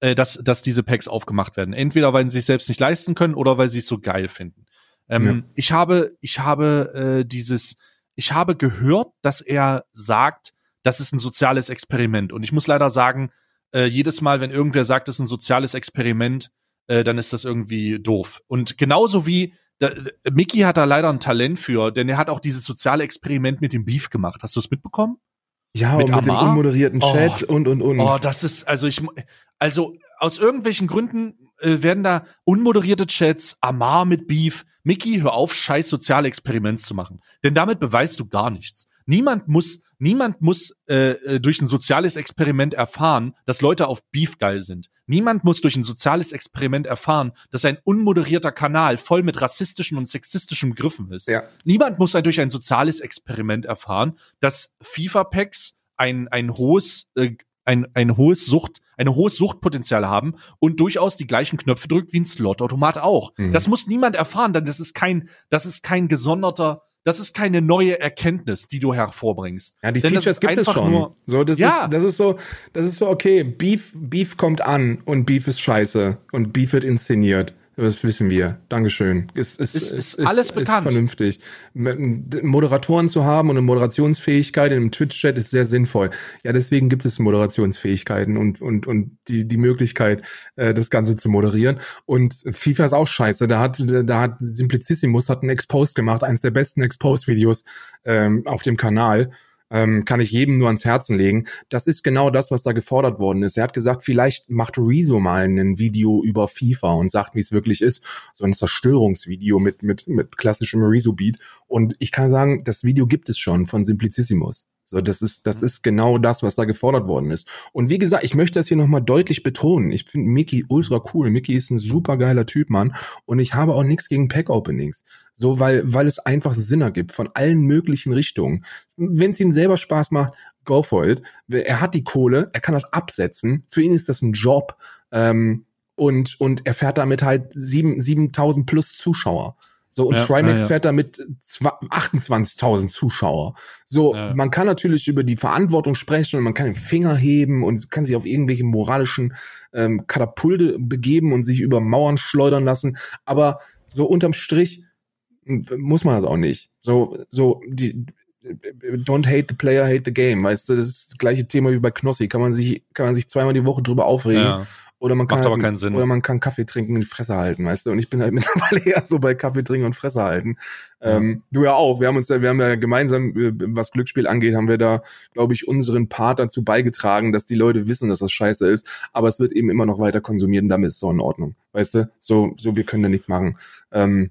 äh, dass, dass diese Packs aufgemacht werden. Entweder weil sie sich selbst nicht leisten können oder weil sie es so geil finden. Ähm, ja. Ich habe, ich habe äh, dieses, ich habe gehört, dass er sagt, das ist ein soziales Experiment. Und ich muss leider sagen, äh, jedes Mal, wenn irgendwer sagt, das ist ein soziales Experiment, äh, dann ist das irgendwie doof. Und genauso wie da, Mickey hat da leider ein Talent für, denn er hat auch dieses soziale Experiment mit dem Beef gemacht. Hast du es mitbekommen? Ja, mit, und mit dem unmoderierten Chat oh, und und und. Oh, das ist also ich also aus irgendwelchen Gründen äh, werden da unmoderierte Chats, Amar mit Beef, Mickey, hör auf, scheiß soziale Experiment zu machen. Denn damit beweist du gar nichts. Niemand muss, niemand muss äh, äh, durch ein soziales Experiment erfahren, dass Leute auf Beef geil sind. Niemand muss durch ein soziales Experiment erfahren, dass ein unmoderierter Kanal voll mit rassistischen und sexistischen Begriffen ist. Ja. Niemand muss durch ein soziales Experiment erfahren, dass FIFA-Packs ein, ein hohes äh, ein, ein hohes Sucht, eine hohes Suchtpotenzial haben und durchaus die gleichen Knöpfe drückt wie ein Slot-Automat auch. Mhm. Das muss niemand erfahren, denn das ist kein, das ist kein gesonderter, das ist keine neue Erkenntnis, die du hervorbringst. Ja, die denn Features gibt es schon. Nur, so, das ja. ist, das ist so, das ist so, okay, Beef, Beef kommt an und Beef ist scheiße und Beef wird inszeniert. Das wissen wir. Dankeschön. Es, es, ist, ist, ist alles bekannt. Ist vernünftig. Moderatoren zu haben und eine Moderationsfähigkeit in einem Twitch-Chat ist sehr sinnvoll. Ja, deswegen gibt es Moderationsfähigkeiten und, und, und die, die Möglichkeit, äh, das Ganze zu moderieren. Und FIFA ist auch scheiße. Da hat, da hat Simplicissimus hat einen Exposed gemacht, eines der besten Exposed-Videos ähm, auf dem Kanal ähm, kann ich jedem nur ans Herzen legen. Das ist genau das, was da gefordert worden ist. Er hat gesagt, vielleicht macht Rezo mal ein Video über FIFA und sagt, wie es wirklich ist. So ein Zerstörungsvideo mit, mit, mit klassischem Rezo-Beat. Und ich kann sagen, das Video gibt es schon von Simplicissimus. So, das ist, das ist genau das, was da gefordert worden ist. Und wie gesagt, ich möchte das hier nochmal deutlich betonen. Ich finde Mickey ultra cool. Mickey ist ein super geiler Typ, Mann. Und ich habe auch nichts gegen Pack-Openings. So, weil, weil es einfach Sinn ergibt von allen möglichen Richtungen. Wenn es ihm selber Spaß macht, go for it. Er hat die Kohle, er kann das absetzen. Für ihn ist das ein Job. Ähm, und, und er fährt damit halt sieben, 7000 plus Zuschauer. So, und ja, Trimax ja, ja. fährt da mit 28.000 Zuschauer. So, man kann natürlich über die Verantwortung sprechen und man kann den Finger heben und kann sich auf irgendwelche moralischen ähm, Katapulte begeben und sich über Mauern schleudern lassen. Aber so unterm Strich muss man das auch nicht. So, so, die, don't hate the player, hate the game. Weißt du, das ist das gleiche Thema wie bei Knossi. Kann man sich, kann man sich zweimal die Woche drüber aufregen. Oder man kann Macht halt, aber keinen Sinn. Oder man kann Kaffee trinken und die Fresse halten, weißt du? Und ich bin halt <laughs> mittlerweile eher so bei Kaffee trinken und Fresse halten. Ja. Ähm, du ja auch. Wir haben uns ja, wir haben ja gemeinsam, äh, was Glücksspiel angeht, haben wir da, glaube ich, unseren Part dazu beigetragen, dass die Leute wissen, dass das scheiße ist. Aber es wird eben immer noch weiter konsumiert und damit ist es so in Ordnung. Weißt du? So, so, wir können da nichts machen. Ähm,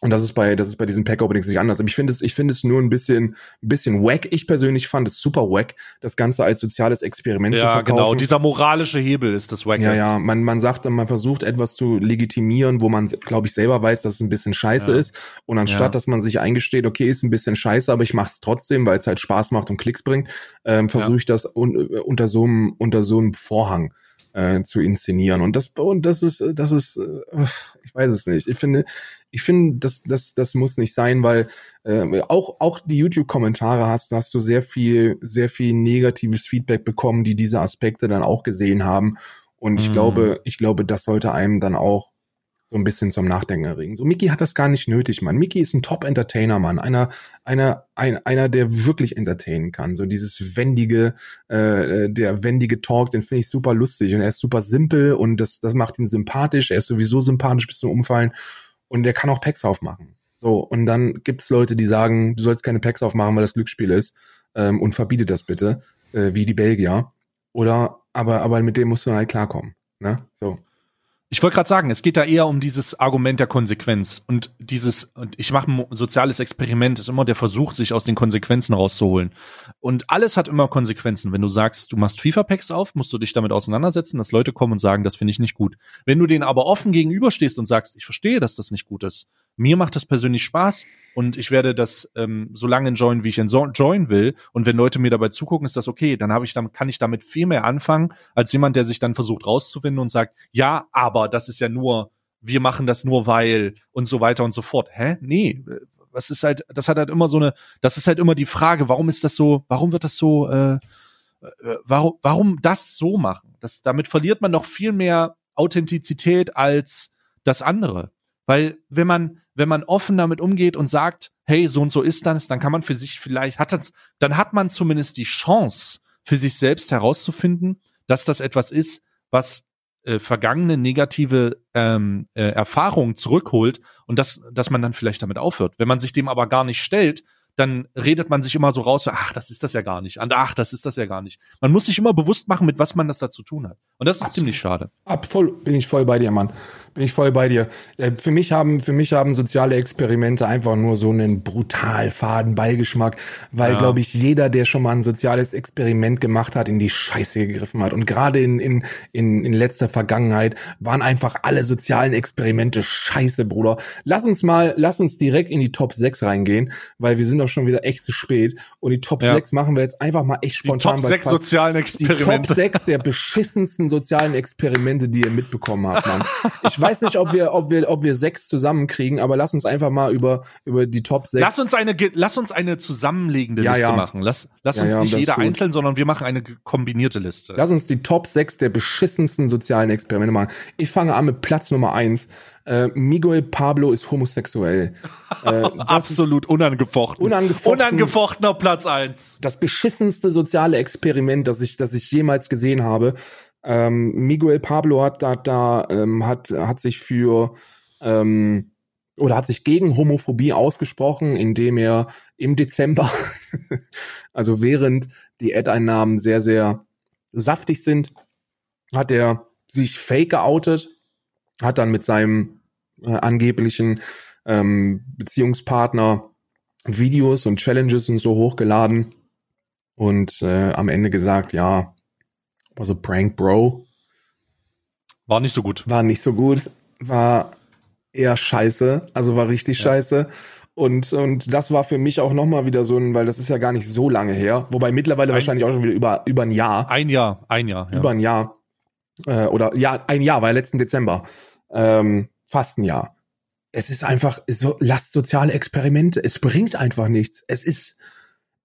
und das ist bei, das ist bei diesen Pack-Openings nicht anders. Aber ich finde es, ich finde es nur ein bisschen, ein bisschen wack. Ich persönlich fand es super wack, das Ganze als soziales Experiment ja, zu verkaufen. Ja, genau. Dieser moralische Hebel ist das wack. Ja, ja. Man, man sagt, man versucht etwas zu legitimieren, wo man, glaube ich, selber weiß, dass es ein bisschen scheiße ja. ist. Und anstatt, ja. dass man sich eingesteht, okay, ist ein bisschen scheiße, aber ich mache es trotzdem, weil es halt Spaß macht und Klicks bringt, ähm, versuche ich das un, unter so einem, unter so einem Vorhang äh, zu inszenieren. Und das, und das ist, das ist, äh, ich weiß es nicht. Ich finde, ich finde, das, das, das muss nicht sein, weil äh, auch, auch die YouTube-Kommentare hast, hast du sehr viel, sehr viel negatives Feedback bekommen, die diese Aspekte dann auch gesehen haben. Und ich mm. glaube, ich glaube, das sollte einem dann auch so ein bisschen zum Nachdenken erregen. So, Mickey hat das gar nicht nötig, Mann. Mickey ist ein Top-Entertainer, Mann. Einer, einer, ein, einer, der wirklich entertainen kann. So dieses wendige, äh, der wendige Talk, den finde ich super lustig. Und er ist super simpel und das, das macht ihn sympathisch. Er ist sowieso sympathisch bis zum Umfallen. Und der kann auch Packs aufmachen. So, und dann gibt's Leute, die sagen, du sollst keine Packs aufmachen, weil das Glücksspiel ist. Ähm, und verbiete das bitte, äh, wie die Belgier. Oder, aber, aber mit dem musst du halt klarkommen. Ne? So. Ich wollte gerade sagen, es geht da eher um dieses Argument der Konsequenz und dieses, und ich mache ein soziales Experiment, ist immer der Versuch, sich aus den Konsequenzen rauszuholen. Und alles hat immer Konsequenzen. Wenn du sagst, du machst FIFA-Packs auf, musst du dich damit auseinandersetzen, dass Leute kommen und sagen, das finde ich nicht gut. Wenn du denen aber offen gegenüberstehst und sagst, ich verstehe, dass das nicht gut ist, mir macht das persönlich Spaß und ich werde das ähm, so lange enjoyen, wie ich enjoyen will. Und wenn Leute mir dabei zugucken, ist das okay. Dann habe ich dann kann ich damit viel mehr anfangen als jemand, der sich dann versucht rauszufinden und sagt, ja, aber das ist ja nur, wir machen das nur weil und so weiter und so fort. Hä? Nee, was ist halt, das hat halt immer so eine, das ist halt immer die Frage, warum ist das so, warum wird das so, äh, äh warum, warum das so machen? Das, damit verliert man noch viel mehr Authentizität als das andere. Weil wenn man, wenn man offen damit umgeht und sagt, hey, so und so ist das, dann kann man für sich vielleicht, hat das, dann hat man zumindest die Chance, für sich selbst herauszufinden, dass das etwas ist, was äh, vergangene negative ähm, äh, Erfahrungen zurückholt und dass, dass man dann vielleicht damit aufhört. Wenn man sich dem aber gar nicht stellt, dann redet man sich immer so raus, ach, das ist das ja gar nicht. Ach, das ist das ja gar nicht. Man muss sich immer bewusst machen, mit was man das da zu tun hat. Und das ist Absolut. ziemlich schade. Ab, voll, bin ich voll bei dir, Mann. Bin ich voll bei dir. Äh, für mich haben, für mich haben soziale Experimente einfach nur so einen brutal faden Beigeschmack, weil, ja. glaube ich, jeder, der schon mal ein soziales Experiment gemacht hat, in die Scheiße gegriffen hat. Und gerade in, in, in, in letzter Vergangenheit waren einfach alle sozialen Experimente scheiße, Bruder. Lass uns mal, lass uns direkt in die Top 6 reingehen, weil wir sind doch schon wieder echt zu spät. Und die Top ja. 6 machen wir jetzt einfach mal echt spontan. Die Top 6 sozialen Experimente. Die Top 6 der beschissensten sozialen Experimente, die ihr mitbekommen habt, Mann. <laughs> Ich weiß nicht, ob wir, ob wir, ob wir sechs zusammenkriegen, aber lass uns einfach mal über, über die Top 6. Lass uns eine, lass uns eine zusammenlegende ja, Liste ja. machen. Lass, lass ja, uns nicht jeder einzeln, sondern wir machen eine kombinierte Liste. Lass uns die Top 6 der beschissensten sozialen Experimente machen. Ich fange an mit Platz Nummer 1. Äh, Miguel Pablo ist homosexuell. <laughs> Äh, Absolut ist unangefochten. unangefochten. Unangefochtener Platz 1. Das beschissenste soziale Experiment, das ich, das ich jemals gesehen habe. Ähm, Miguel Pablo hat da, da ähm, hat, hat sich für ähm, oder hat sich gegen Homophobie ausgesprochen, indem er im Dezember, <laughs> also während die Ad-Einnahmen sehr, sehr saftig sind, hat er sich fake geoutet, hat dann mit seinem äh, angeblichen ähm, Beziehungspartner Videos und Challenges und so hochgeladen und äh, am Ende gesagt, ja, also Prank Bro. War nicht so gut. War nicht so gut. War eher scheiße. Also war richtig ja. scheiße. Und, und das war für mich auch nochmal wieder so ein, weil das ist ja gar nicht so lange her. Wobei mittlerweile ein, wahrscheinlich auch schon wieder über, über ein Jahr. Ein Jahr, ein Jahr. Ja. Über ein Jahr. Äh, oder ja, ein Jahr, war ja letzten Dezember. Ähm, fast ein Jahr. Es ist einfach, so, lasst soziale Experimente. Es bringt einfach nichts. Es ist,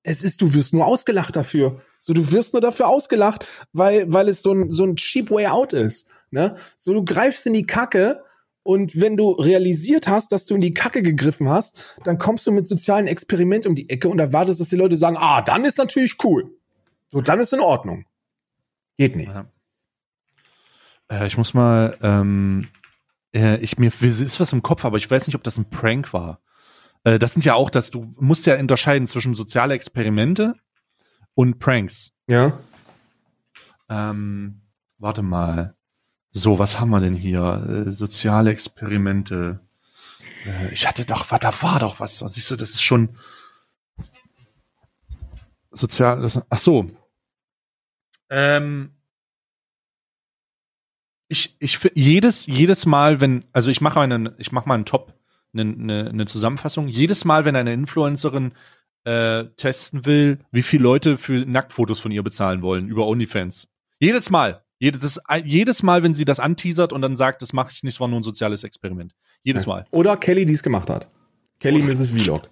es ist, du wirst nur ausgelacht dafür. So, du wirst nur dafür ausgelacht, weil, weil es so ein, so ein cheap way out ist. Ne? So, du greifst in die Kacke und wenn du realisiert hast, dass du in die Kacke gegriffen hast, dann kommst du mit sozialen Experiment um die Ecke und erwartest, dass die Leute sagen, ah, dann ist natürlich cool. So, dann ist in Ordnung. Geht nicht. Ja. Äh, ich muss mal, ähm, äh, ich mir ist was im Kopf, aber ich weiß nicht, ob das ein Prank war. Äh, das sind ja auch, dass du musst ja unterscheiden zwischen soziale Experimente und Pranks. Ja. Ähm, warte mal. So, was haben wir denn hier? Äh, soziale Experimente. Äh, ich hatte doch, da war doch was. Siehst du, das ist schon sozial. Das, ach so. Ähm, ich, ich jedes jedes Mal, wenn also ich mache einen ich mache mal einen Top eine, eine, eine Zusammenfassung. Jedes Mal, wenn eine Influencerin äh, testen will, wie viele Leute für Nacktfotos von ihr bezahlen wollen über OnlyFans. Jedes Mal. Jedes, jedes Mal, wenn sie das anteasert und dann sagt, das mache ich nicht, es war nur ein soziales Experiment. Jedes Mal. Oder Kelly, die es gemacht hat. Kelly Oder, Mrs. Vlog.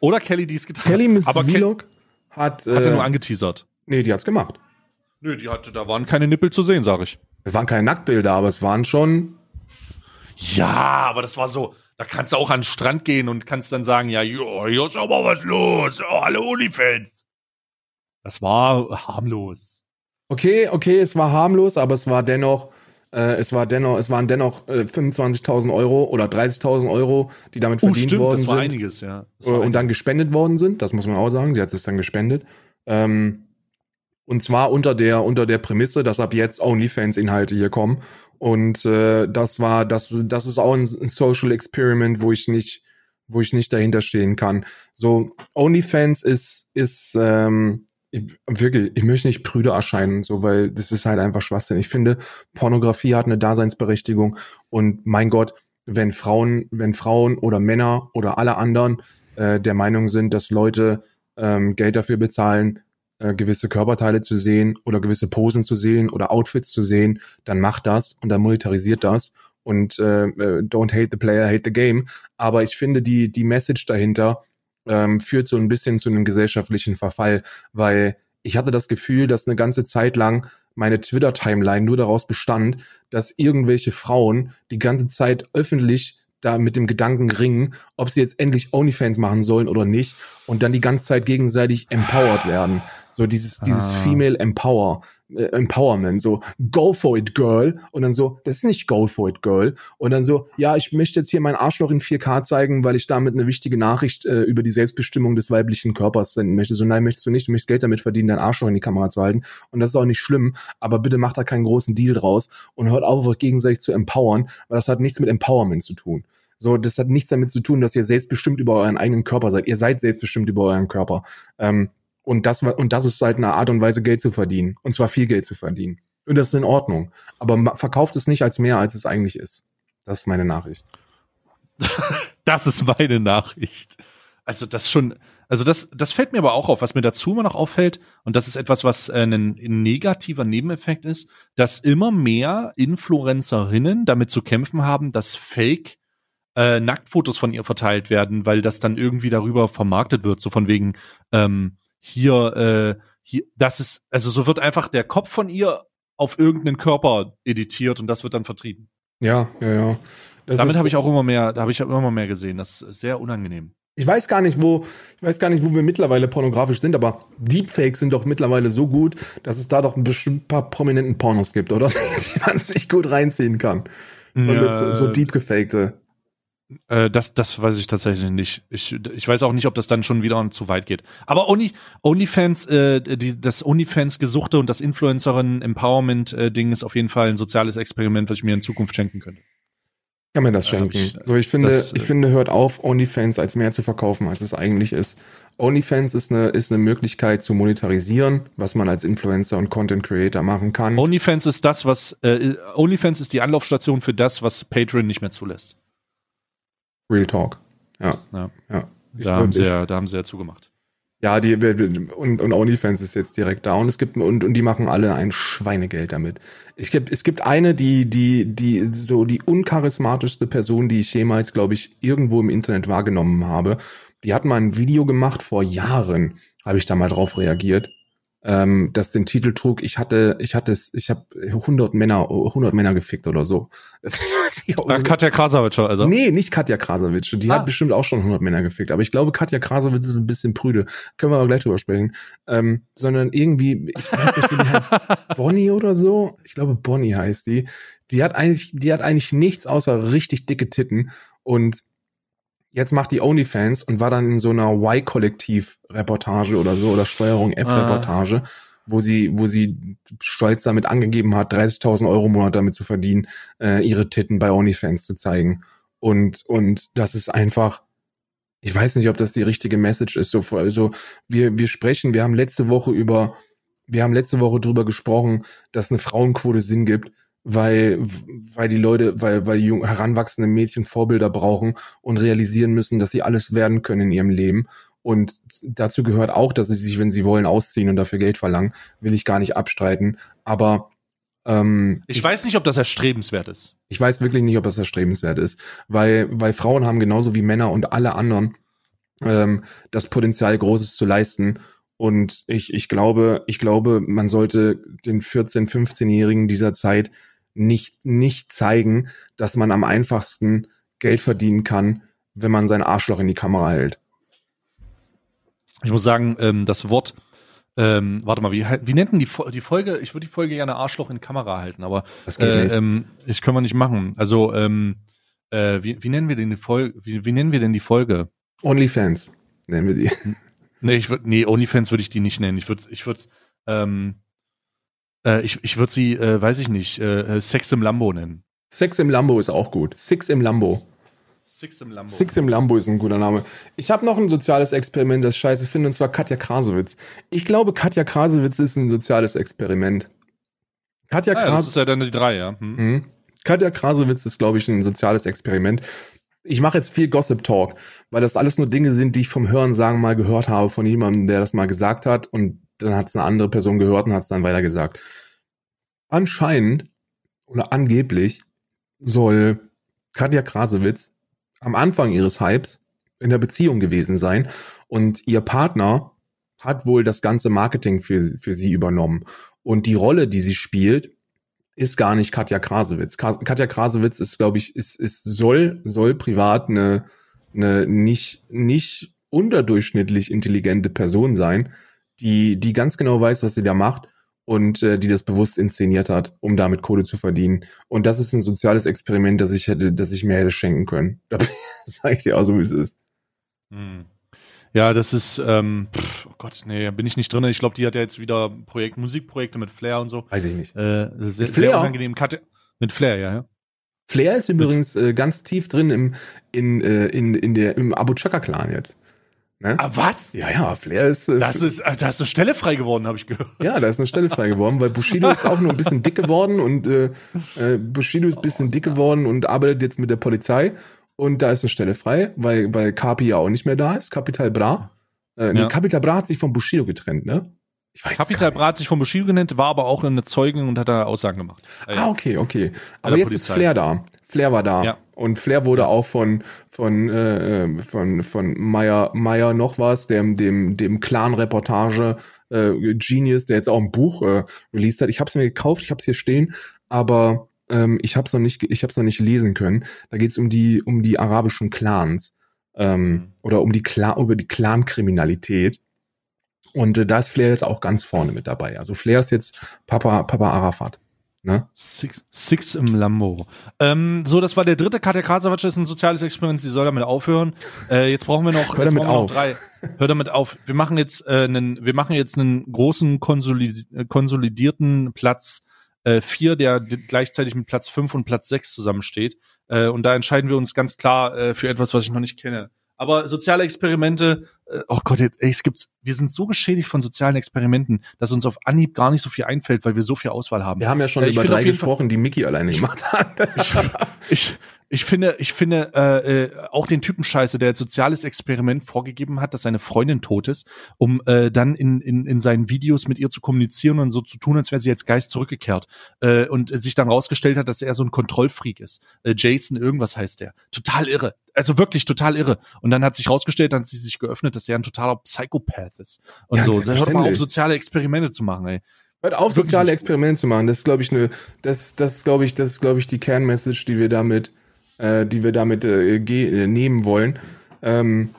Oder Kelly, die es getan hat. Kelly Mrs. Aber Vlog hat. Äh, hat er nur angeteasert. Nee, die hat's gemacht. Nö, die hatte, da waren keine Nippel zu sehen, sag ich. Es waren keine Nacktbilder, aber es waren schon. Ja, aber das war so, da kannst du auch an den Strand gehen und kannst dann sagen, ja, jo, hier ist aber was los. Oh, alle Unifans. Das war harmlos. Okay, okay, es war harmlos, aber es war dennoch, äh, es war dennoch, es waren dennoch äh, 25.000 Euro oder 30.000 Euro, die damit verdient oh, stimmt, worden das war sind. Einiges, ja. Das war und einiges. dann gespendet worden sind. Das muss man auch sagen. Sie hat es dann gespendet. Ähm, und zwar unter der unter der Prämisse, dass ab jetzt OnlyFans-Inhalte hier kommen und äh, das war, das, das ist auch ein Social Experiment, wo ich nicht, wo ich nicht dahinter stehen kann. So, OnlyFans ist, ist, ähm, ich, wirklich, ich möchte nicht prüde erscheinen, so, weil das ist halt einfach Schwachsinn. Ich finde, Pornografie hat eine Daseinsberechtigung und mein Gott, wenn Frauen, wenn Frauen oder Männer oder alle anderen äh, der Meinung sind, dass Leute ähm, Geld dafür bezahlen, äh, gewisse Körperteile zu sehen oder gewisse Posen zu sehen oder Outfits zu sehen, dann macht das und dann monetarisiert das und äh, äh, don't hate the player, hate the game. Aber ich finde die die Message dahinter ähm, führt so ein bisschen zu einem gesellschaftlichen Verfall, weil ich hatte das Gefühl, dass eine ganze Zeit lang meine Twitter-Timeline nur daraus bestand, dass irgendwelche Frauen die ganze Zeit öffentlich da mit dem Gedanken ringen, ob sie jetzt endlich OnlyFans machen sollen oder nicht und dann die ganze Zeit gegenseitig empowered werden. So dieses, dieses Ah. Female Empower, äh, Empowerment, so go for it, girl. Und dann so, das ist nicht go for it, girl. Und dann so, ja, ich möchte jetzt hier mein Arschloch in 4K zeigen, weil ich damit eine wichtige Nachricht äh, über die Selbstbestimmung des weiblichen Körpers senden möchte. So, nein, möchtest du nicht, du möchtest Geld damit verdienen, dein Arschloch in die Kamera zu halten. Und das ist auch nicht schlimm, aber bitte macht da keinen großen Deal draus und hört auf, euch gegenseitig zu empowern, weil das hat nichts mit Empowerment zu tun. So, das hat nichts damit zu tun, dass ihr selbstbestimmt über euren eigenen Körper seid. Ihr seid selbstbestimmt über euren Körper. Ähm, und das und das ist halt eine Art und Weise, Geld zu verdienen. Und zwar viel Geld zu verdienen. Und das ist in Ordnung. Aber verkauft es nicht als mehr, als es eigentlich ist. Das ist meine Nachricht. <laughs> Das ist meine Nachricht. Also das schon, also das, das fällt mir aber auch auf. Was mir dazu immer noch auffällt, und das ist etwas, was äh, ein, ein negativer Nebeneffekt ist, dass immer mehr Influencerinnen damit zu kämpfen haben, dass Fake äh, Nacktfotos von ihr verteilt werden, weil das dann irgendwie darüber vermarktet wird, so von wegen ähm, hier, äh, hier, das ist, also so wird einfach der Kopf von ihr auf irgendeinen Körper editiert und das wird dann vertrieben. Ja, ja, ja. Das Damit habe ich auch immer mehr, da habe ich auch immer mehr gesehen. Das ist sehr unangenehm. Ich weiß gar nicht, wo, ich weiß gar nicht, wo wir mittlerweile pornografisch sind, aber Deepfakes sind doch mittlerweile so gut, dass es da doch ein bestimmt paar prominenten Pornos gibt, oder? <laughs> Die man sich gut reinziehen kann. Und mit so, so deep gefakte. Äh, das, das weiß ich tatsächlich nicht. Ich, ich weiß auch nicht, ob das dann schon wieder zu weit geht. Aber Only, OnlyFans, äh, die, das OnlyFans-Gesuchte und das Influencerin-Empowerment-Ding ist auf jeden Fall ein soziales Experiment, was ich mir in Zukunft schenken könnte. Kann mir das hab schenken. ich- so, ich finde, das, äh, ich finde, hört auf, OnlyFans als mehr zu verkaufen, als es eigentlich ist. OnlyFans ist eine, ist eine Möglichkeit zu monetarisieren, was man als Influencer und Content Creator machen kann. OnlyFans ist das, was, äh, OnlyFans ist die Anlaufstation für das, was Patreon nicht mehr zulässt. Real Talk. Ja. Ja. ja. Ich Da haben sie ja, da haben sie ja zugemacht. Ja, die und, und OnlyFans ist jetzt direkt da und es gibt und, und die machen alle ein Schweinegeld damit. Ich es gibt eine, die die die so die uncharismatischste Person, die ich jemals, glaube ich, irgendwo im Internet wahrgenommen habe. Die hat mal ein Video gemacht vor Jahren, habe ich da mal drauf reagiert, ähm, das den Titel trug. Ich hatte ich hatte es, ich habe 100 Männer 100 Männer gefickt oder so. <laughs> Katja Krasavitscher, also. Nee, nicht Katja Krasowitsch. Die Ah. hat bestimmt auch schon 100 Männer gefickt. Aber ich glaube, Katja Krasowitsch ist ein bisschen prüde. Können wir aber gleich drüber sprechen. Ähm, sondern irgendwie, ich weiß nicht, wie die heißt. <laughs> Bonnie oder so. Ich glaube, Bonnie heißt die. Die hat eigentlich, die hat eigentlich nichts außer richtig dicke Titten. Und jetzt macht die OnlyFans und war dann in so einer Y-Kollektiv-Reportage oder so oder Steuerung F-Reportage, wo sie, wo sie stolz damit angegeben hat, 30.000 Euro im Monat damit zu verdienen, äh, ihre Titten bei OnlyFans zu zeigen. Und, und das ist einfach, ich weiß nicht, ob das die richtige Message ist. So, also wir, wir sprechen, wir haben letzte Woche über, wir haben letzte Woche drüber gesprochen, dass eine Frauenquote Sinn gibt, weil, weil die Leute, weil, weil jung, heranwachsende Mädchen Vorbilder brauchen und realisieren müssen, dass sie alles werden können in ihrem Leben. Und dazu gehört auch, dass sie sich, wenn sie wollen, ausziehen und dafür Geld verlangen. Will ich gar nicht abstreiten. Aber ähm, Ich weiß nicht, ob das erstrebenswert ist. ich weiß wirklich nicht, ob das erstrebenswert ist, weil, weil Frauen haben genauso wie Männer und alle anderen ähm, das Potenzial, Großes zu leisten. Und ich, ich glaube, ich glaube, man sollte den 14-, 15-Jährigen dieser Zeit nicht, nicht zeigen, dass man am einfachsten Geld verdienen kann, wenn man sein Arschloch in die Kamera hält. Ich muss sagen, ähm, das Wort, ähm, warte mal, wie, wie nennt denn die, die Folge? Ich würde die Folge gerne Arschloch in die Kamera halten, aber Das geht äh, nicht. ähm, ich können wir nicht machen. Also, ähm, äh, wie, wie nennen wir denn die Folge? Wie, wie nennen wir denn die Folge? OnlyFans nennen wir die. Nee, ich würde, nee, OnlyFans würde ich die nicht nennen. Ich würde, ich würde, ähm, äh, ich, ich würde sie, äh, weiß ich nicht, äh, Sex im Lambo nennen. Sex im Lambo ist auch gut. Six im Lambo. Six im Lambo. Six im Lambo ist ein guter Name. Ich habe noch ein soziales Experiment, das ich scheiße finde, und zwar Katja Krasowitz. Ich glaube, Katja Krasowitz ist ein soziales Experiment. Katja, ah, ja, das ist ja dann die drei, ja. Hm. Mhm. Katja Krasowitz ist, glaube ich, ein soziales Experiment. Ich mache jetzt viel Gossip Talk, weil das alles nur Dinge sind, die ich vom Hörensagen mal gehört habe von jemandem, der das mal gesagt hat und dann hat es eine andere Person gehört und hat es dann weitergesagt. Anscheinend oder angeblich soll Katja Krasowitz am Anfang ihres Hypes in der Beziehung gewesen sein und ihr Partner hat wohl das ganze Marketing für, für sie übernommen. Und die Rolle, die sie spielt, ist gar nicht Katja Krasowitz. Ka- Katja Krasowitz ist, glaube ich, ist, ist soll, soll privat eine, eine nicht, nicht unterdurchschnittlich intelligente Person sein, die, die ganz genau weiß, was sie da macht und äh, die das bewusst inszeniert hat, um damit Kohle zu verdienen. Und das ist ein soziales Experiment, das ich hätte, das ich mir hätte schenken können. <laughs> Da sage ich dir auch so, wie es ist. Hm. Ja, das ist, ähm, pff, oh Gott, nee, bin ich nicht drin. Ich glaube, die hat ja jetzt wieder Projekt, Musikprojekte mit Flair und so. Weiß ich nicht. Äh, sehr, Mit Flair? sehr unangenehm. Kate mit Flair, ja, ja. Flair ist übrigens äh, ganz tief drin im, in, äh, in, in der, im Abu Chaka-Clan jetzt. Ne? Ah, was? Ja, ja, Flair ist. Äh, Das ist, äh, da ist eine Stelle frei geworden, habe ich gehört. Ja, da ist eine Stelle frei geworden, weil Bushido ist auch nur ein bisschen dick geworden und äh, äh, Bushido ist ein bisschen dick geworden und arbeitet jetzt mit der Polizei und da ist eine Stelle frei, weil, weil Kapi ja auch nicht mehr da ist, Capital Bra. Äh, nee, Ja. Capital Bra hat sich von Bushido getrennt, ne? Ich weiß es Capital gar Bra hat sich von Bushido genannt, war aber auch eine Zeugin und hat da Aussagen gemacht. Äh, nicht. Ah, okay, okay. Aber jetzt ist Polizei. Flair da. Flair war da. Ja. Und Flair wurde auch von, von, äh, von, von Meyer, Meyer noch was, dem, dem, dem Clan-Reportage äh, Genius, der jetzt auch ein Buch äh, released hat. Ich habe es mir gekauft, ich habe es hier stehen, aber ähm, ich habe es noch nicht, ich habe es noch nicht lesen können. Da geht es um die, um die arabischen Clans ähm, Mhm. oder um die Clan, über die Clan-Kriminalität. Und äh, da ist Flair jetzt auch ganz vorne mit dabei. Also Flair ist jetzt Papa, Papa Arafat. Ne? Six, Six im Lambo. Ähm, so, das war der dritte. Katja Krasavitsch ist ein soziales Experiment, sie soll damit aufhören. Äh, jetzt brauchen wir noch, Hör jetzt damit brauchen wir noch auf. drei. Hör damit auf. Wir machen jetzt äh, einen, wir machen jetzt einen großen konsolid äh, konsolidierten Platz äh, vier, der gleichzeitig mit Platz fünf und Platz sechs zusammensteht. Äh, und da entscheiden wir uns ganz klar äh, für etwas, was ich noch nicht kenne. Aber soziale Experimente, äh, oh Gott, jetzt, ey, es gibt's, wir sind so geschädigt von sozialen Experimenten, dass uns auf Anhieb gar nicht so viel einfällt, weil wir so viel Auswahl haben. Wir haben ja schon Äh, über drei jeden Fall- gesprochen, die Mickey alleine gemacht hat. <laughs> ich, ich finde, ich finde äh, äh, auch den Typen scheiße, der als soziales Experiment vorgegeben hat, dass seine Freundin tot ist, um äh, dann in, in, in seinen Videos mit ihr zu kommunizieren und so zu tun, als wäre sie als Geist zurückgekehrt. Äh, und sich dann rausgestellt hat, dass er so ein Kontrollfreak ist. Äh, Jason, irgendwas heißt der. Total irre. Also wirklich total irre. Und dann hat sich rausgestellt, dann hat sie sich geöffnet, dass er ein totaler Psychopath ist. Und Ja, so. Hört mal auf, soziale Experimente zu machen, ey. Hört auf, soziale. Experimente zu machen. Das ist, glaube ich, eine, das, das glaube ich, das ist, glaube ich, die Kernmessage, die wir damit, äh, die wir damit äh, äh, nehmen wollen. Ähm,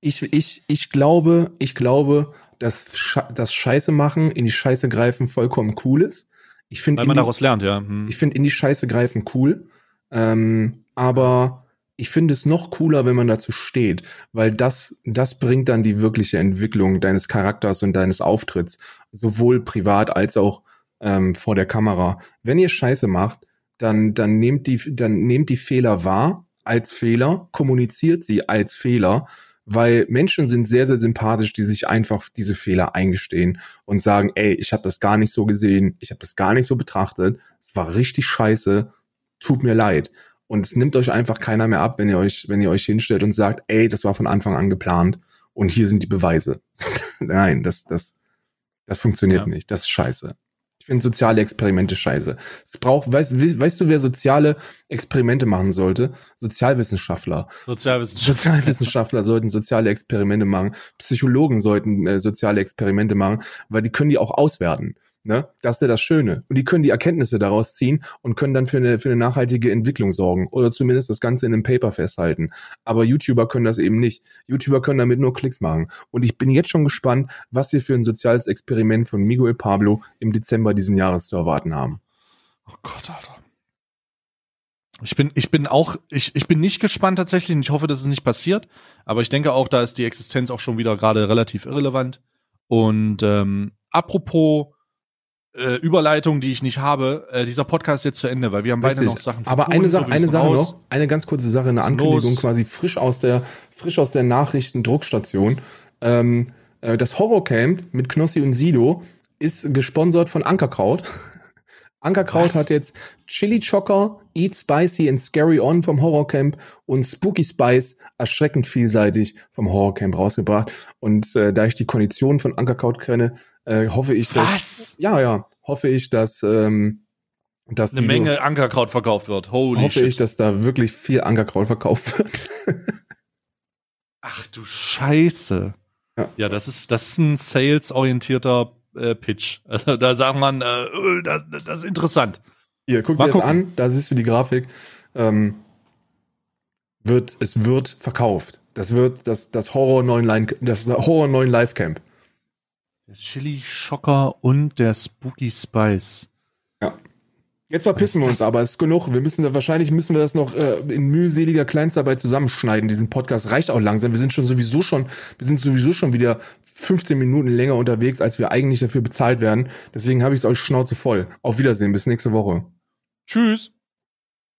ich, ich, ich glaube, ich glaube, dass Sche das Scheiße machen, in die Scheiße greifen vollkommen cool ist. Ich finde, Weil man daraus lernt, ja. Hm. ich finde in die Scheiße greifen cool. Ähm, aber ich finde es noch cooler, wenn man dazu steht, weil das, das bringt dann die wirkliche Entwicklung deines Charakters und deines Auftritts, sowohl privat als auch ähm, vor der Kamera. Wenn ihr Scheiße macht, dann, dann nehmt die, dann nehmt die Fehler wahr als Fehler, kommuniziert sie als Fehler, weil Menschen sind sehr, sehr sympathisch, die sich einfach diese Fehler eingestehen und sagen, ey, ich habe das gar nicht so gesehen, ich habe das gar nicht so betrachtet, es war richtig scheiße, tut mir leid. Und es nimmt euch einfach keiner mehr ab, wenn ihr euch, wenn ihr euch hinstellt und sagt, ey, das war von Anfang an geplant und hier sind die Beweise. <laughs> Nein, das, das, das funktioniert Ja. nicht. Das ist scheiße. Ich finde soziale Experimente scheiße. Es braucht, weißt, we- weißt du, wer soziale Experimente machen sollte? Sozialwissenschaftler. Sozialwissenschaft. Sozialwissenschaftler sollten soziale Experimente machen. Psychologen sollten äh, soziale Experimente machen, weil die können die auch auswerten. Ne? Das ist ja das Schöne. Und die können die Erkenntnisse daraus ziehen und können dann für eine, für eine nachhaltige Entwicklung sorgen. Oder zumindest das Ganze in einem Paper festhalten. Aber YouTuber können das eben nicht. YouTuber können damit nur Klicks machen. Und ich bin jetzt schon gespannt, was wir für ein soziales Experiment von Miguel Pablo im Dezember diesen Jahres zu erwarten haben. Oh Gott, Alter. Ich bin, ich bin auch, ich, ich bin nicht gespannt tatsächlich und ich hoffe, dass es nicht passiert. Aber ich denke auch, da ist die Existenz auch schon wieder gerade relativ irrelevant. Und ähm, apropos äh, Überleitung, die ich nicht habe, äh, dieser Podcast ist jetzt zu Ende, weil wir haben beide Richtig. noch Sachen zu Aber tun. eine, so, Sache, wir eine Sache raus. noch, eine ganz kurze Sache, eine Los. Ankündigung quasi frisch aus der, frisch aus der Nachrichtendruckstation. Ähm, äh, das Horrorcamp mit Knossi und Sido ist gesponsert von Ankerkraut. <laughs> Ankerkraut Was? hat jetzt Chili Chocker, Eat Spicy and Scary On vom Horrorcamp und Spooky Spice erschreckend vielseitig vom Horrorcamp rausgebracht. Und äh, da ich die Konditionen von Ankerkraut kenne, äh, hoffe ich, dass Was? ja, ja, hoffe ich, dass ähm, dass Eine Menge Ankerkraut verkauft wird. Holy hoffe shit. ich, dass da wirklich viel Ankerkraut verkauft wird. <laughs> Ach du Scheiße. Ja. Ja, das ist, das ist ein sales-orientierter äh, Pitch. Also, da sagt man, äh, äh, das, das ist interessant. Hier, guck Mal dir das gucken. an, da siehst du die Grafik. Ähm, wird, es wird verkauft. Das wird das, das Horror 9 Line, das Horror 9 Live Camp. Der Chili Schocker und der Spooky Spice. Jetzt verpissen wir uns aber, ist genug. Wir müssen da, wahrscheinlich müssen wir das noch äh, in mühseliger Kleinstarbeit zusammenschneiden. Diesen Podcast reicht auch langsam. Wir sind schon sowieso schon, wir sind sowieso schon wieder 15 Minuten länger unterwegs, als wir eigentlich dafür bezahlt werden. Deswegen habe ich es euch Schnauze voll. Auf Wiedersehen, bis nächste Woche. Tschüss.